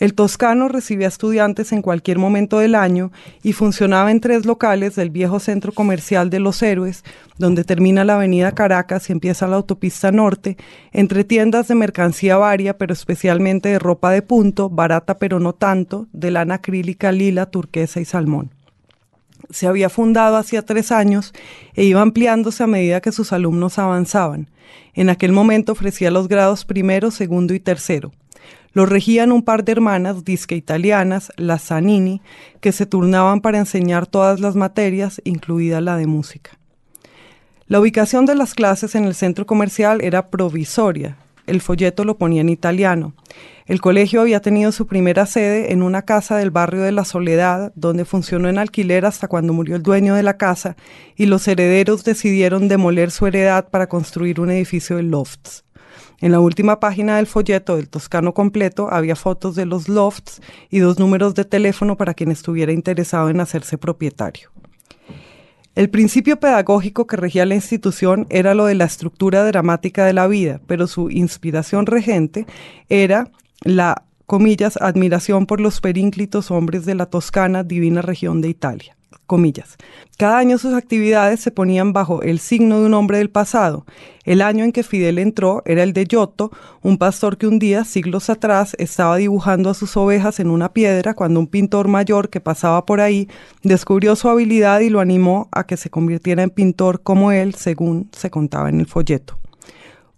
El toscano recibía estudiantes en cualquier momento del año y funcionaba en tres locales del viejo centro comercial de Los Héroes, donde termina la avenida Caracas y empieza la autopista norte, entre tiendas de mercancía varia, pero especialmente de ropa de punto, barata pero no tanto, de lana acrílica lila, turquesa y salmón se había fundado hacía tres años e iba ampliándose a medida que sus alumnos avanzaban. En aquel momento ofrecía los grados primero, segundo y tercero. Los regían un par de hermanas disque italianas, las Zanini, que se turnaban para enseñar todas las materias, incluida la de música. La ubicación de las clases en el centro comercial era provisoria, el folleto lo ponía en italiano. El colegio había tenido su primera sede en una casa del barrio de la Soledad, donde funcionó en alquiler hasta cuando murió el dueño de la casa y los herederos decidieron demoler su heredad para construir un edificio de lofts. En la última página del folleto del Toscano completo había fotos de los lofts y dos números de teléfono para quien estuviera interesado en hacerse propietario. El principio pedagógico que regía la institución era lo de la estructura dramática de la vida, pero su inspiración regente era la, comillas, admiración por los perínclitos hombres de la Toscana, divina región de Italia comillas. Cada año sus actividades se ponían bajo el signo de un hombre del pasado. El año en que Fidel entró era el de Giotto, un pastor que un día, siglos atrás, estaba dibujando a sus ovejas en una piedra cuando un pintor mayor que pasaba por ahí descubrió su habilidad y lo animó a que se convirtiera en pintor como él, según se contaba en el folleto.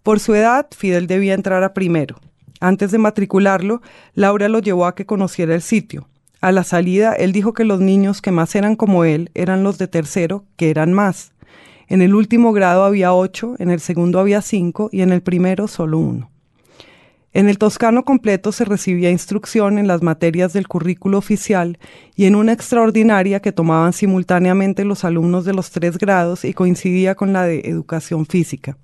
Por su edad, Fidel debía entrar a primero. Antes de matricularlo, Laura lo llevó a que conociera el sitio. A la salida, él dijo que los niños que más eran como él eran los de tercero, que eran más. En el último grado había ocho, en el segundo había cinco y en el primero solo uno. En el toscano completo se recibía instrucción en las materias del currículo oficial y en una extraordinaria que tomaban simultáneamente los alumnos de los tres grados y coincidía con la de educación física.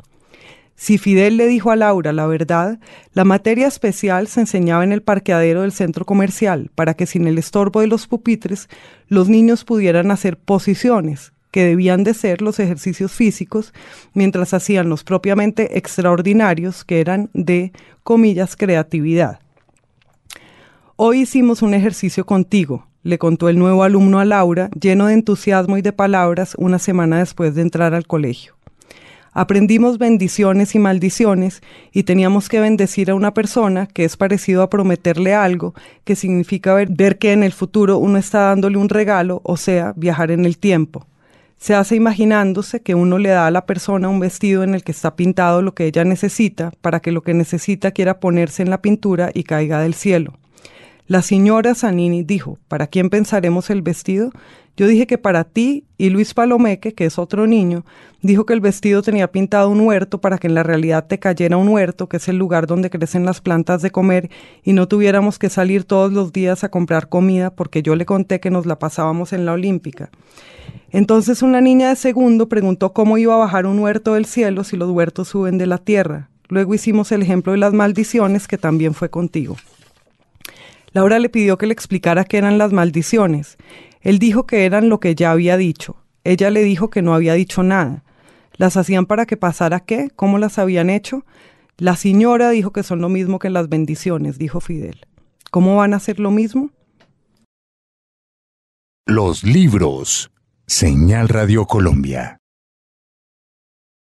Si Fidel le dijo a Laura la verdad, la materia especial se enseñaba en el parqueadero del centro comercial para que sin el estorbo de los pupitres los niños pudieran hacer posiciones, que debían de ser los ejercicios físicos, mientras hacían los propiamente extraordinarios, que eran de, comillas, creatividad. Hoy hicimos un ejercicio contigo, le contó el nuevo alumno a Laura, lleno de entusiasmo y de palabras, una semana después de entrar al colegio. Aprendimos bendiciones y maldiciones y teníamos que bendecir a una persona que es parecido a prometerle algo, que significa ver, que en el futuro uno está dándole un regalo, o sea, viajar en el tiempo. Se hace imaginándose que uno le da a la persona un vestido en el que está pintado lo que ella necesita para que lo que necesita quiera ponerse en la pintura y caiga del cielo. La señora Zanini dijo, ¿para quién pensaremos el vestido? Yo dije que para ti y Luis Palomeque, que es otro niño, dijo que el vestido tenía pintado un huerto para que en la realidad te cayera un huerto, que es el lugar donde crecen las plantas de comer, y no tuviéramos que salir todos los días a comprar comida porque yo le conté que nos la pasábamos en la Olímpica. Entonces una niña de segundo preguntó cómo iba a bajar un huerto del cielo si los huertos suben de la tierra. Luego hicimos el ejemplo de las maldiciones que también fue contigo. Laura le pidió que le explicara qué eran las maldiciones. Él dijo que eran lo que ya había dicho. Ella le dijo que no había dicho nada. ¿Las hacían para que pasara qué? ¿Cómo las habían hecho? La señora dijo que son lo mismo que las bendiciones, dijo Fidel. ¿Cómo van a ser lo mismo? Los libros. Señal Radio Colombia.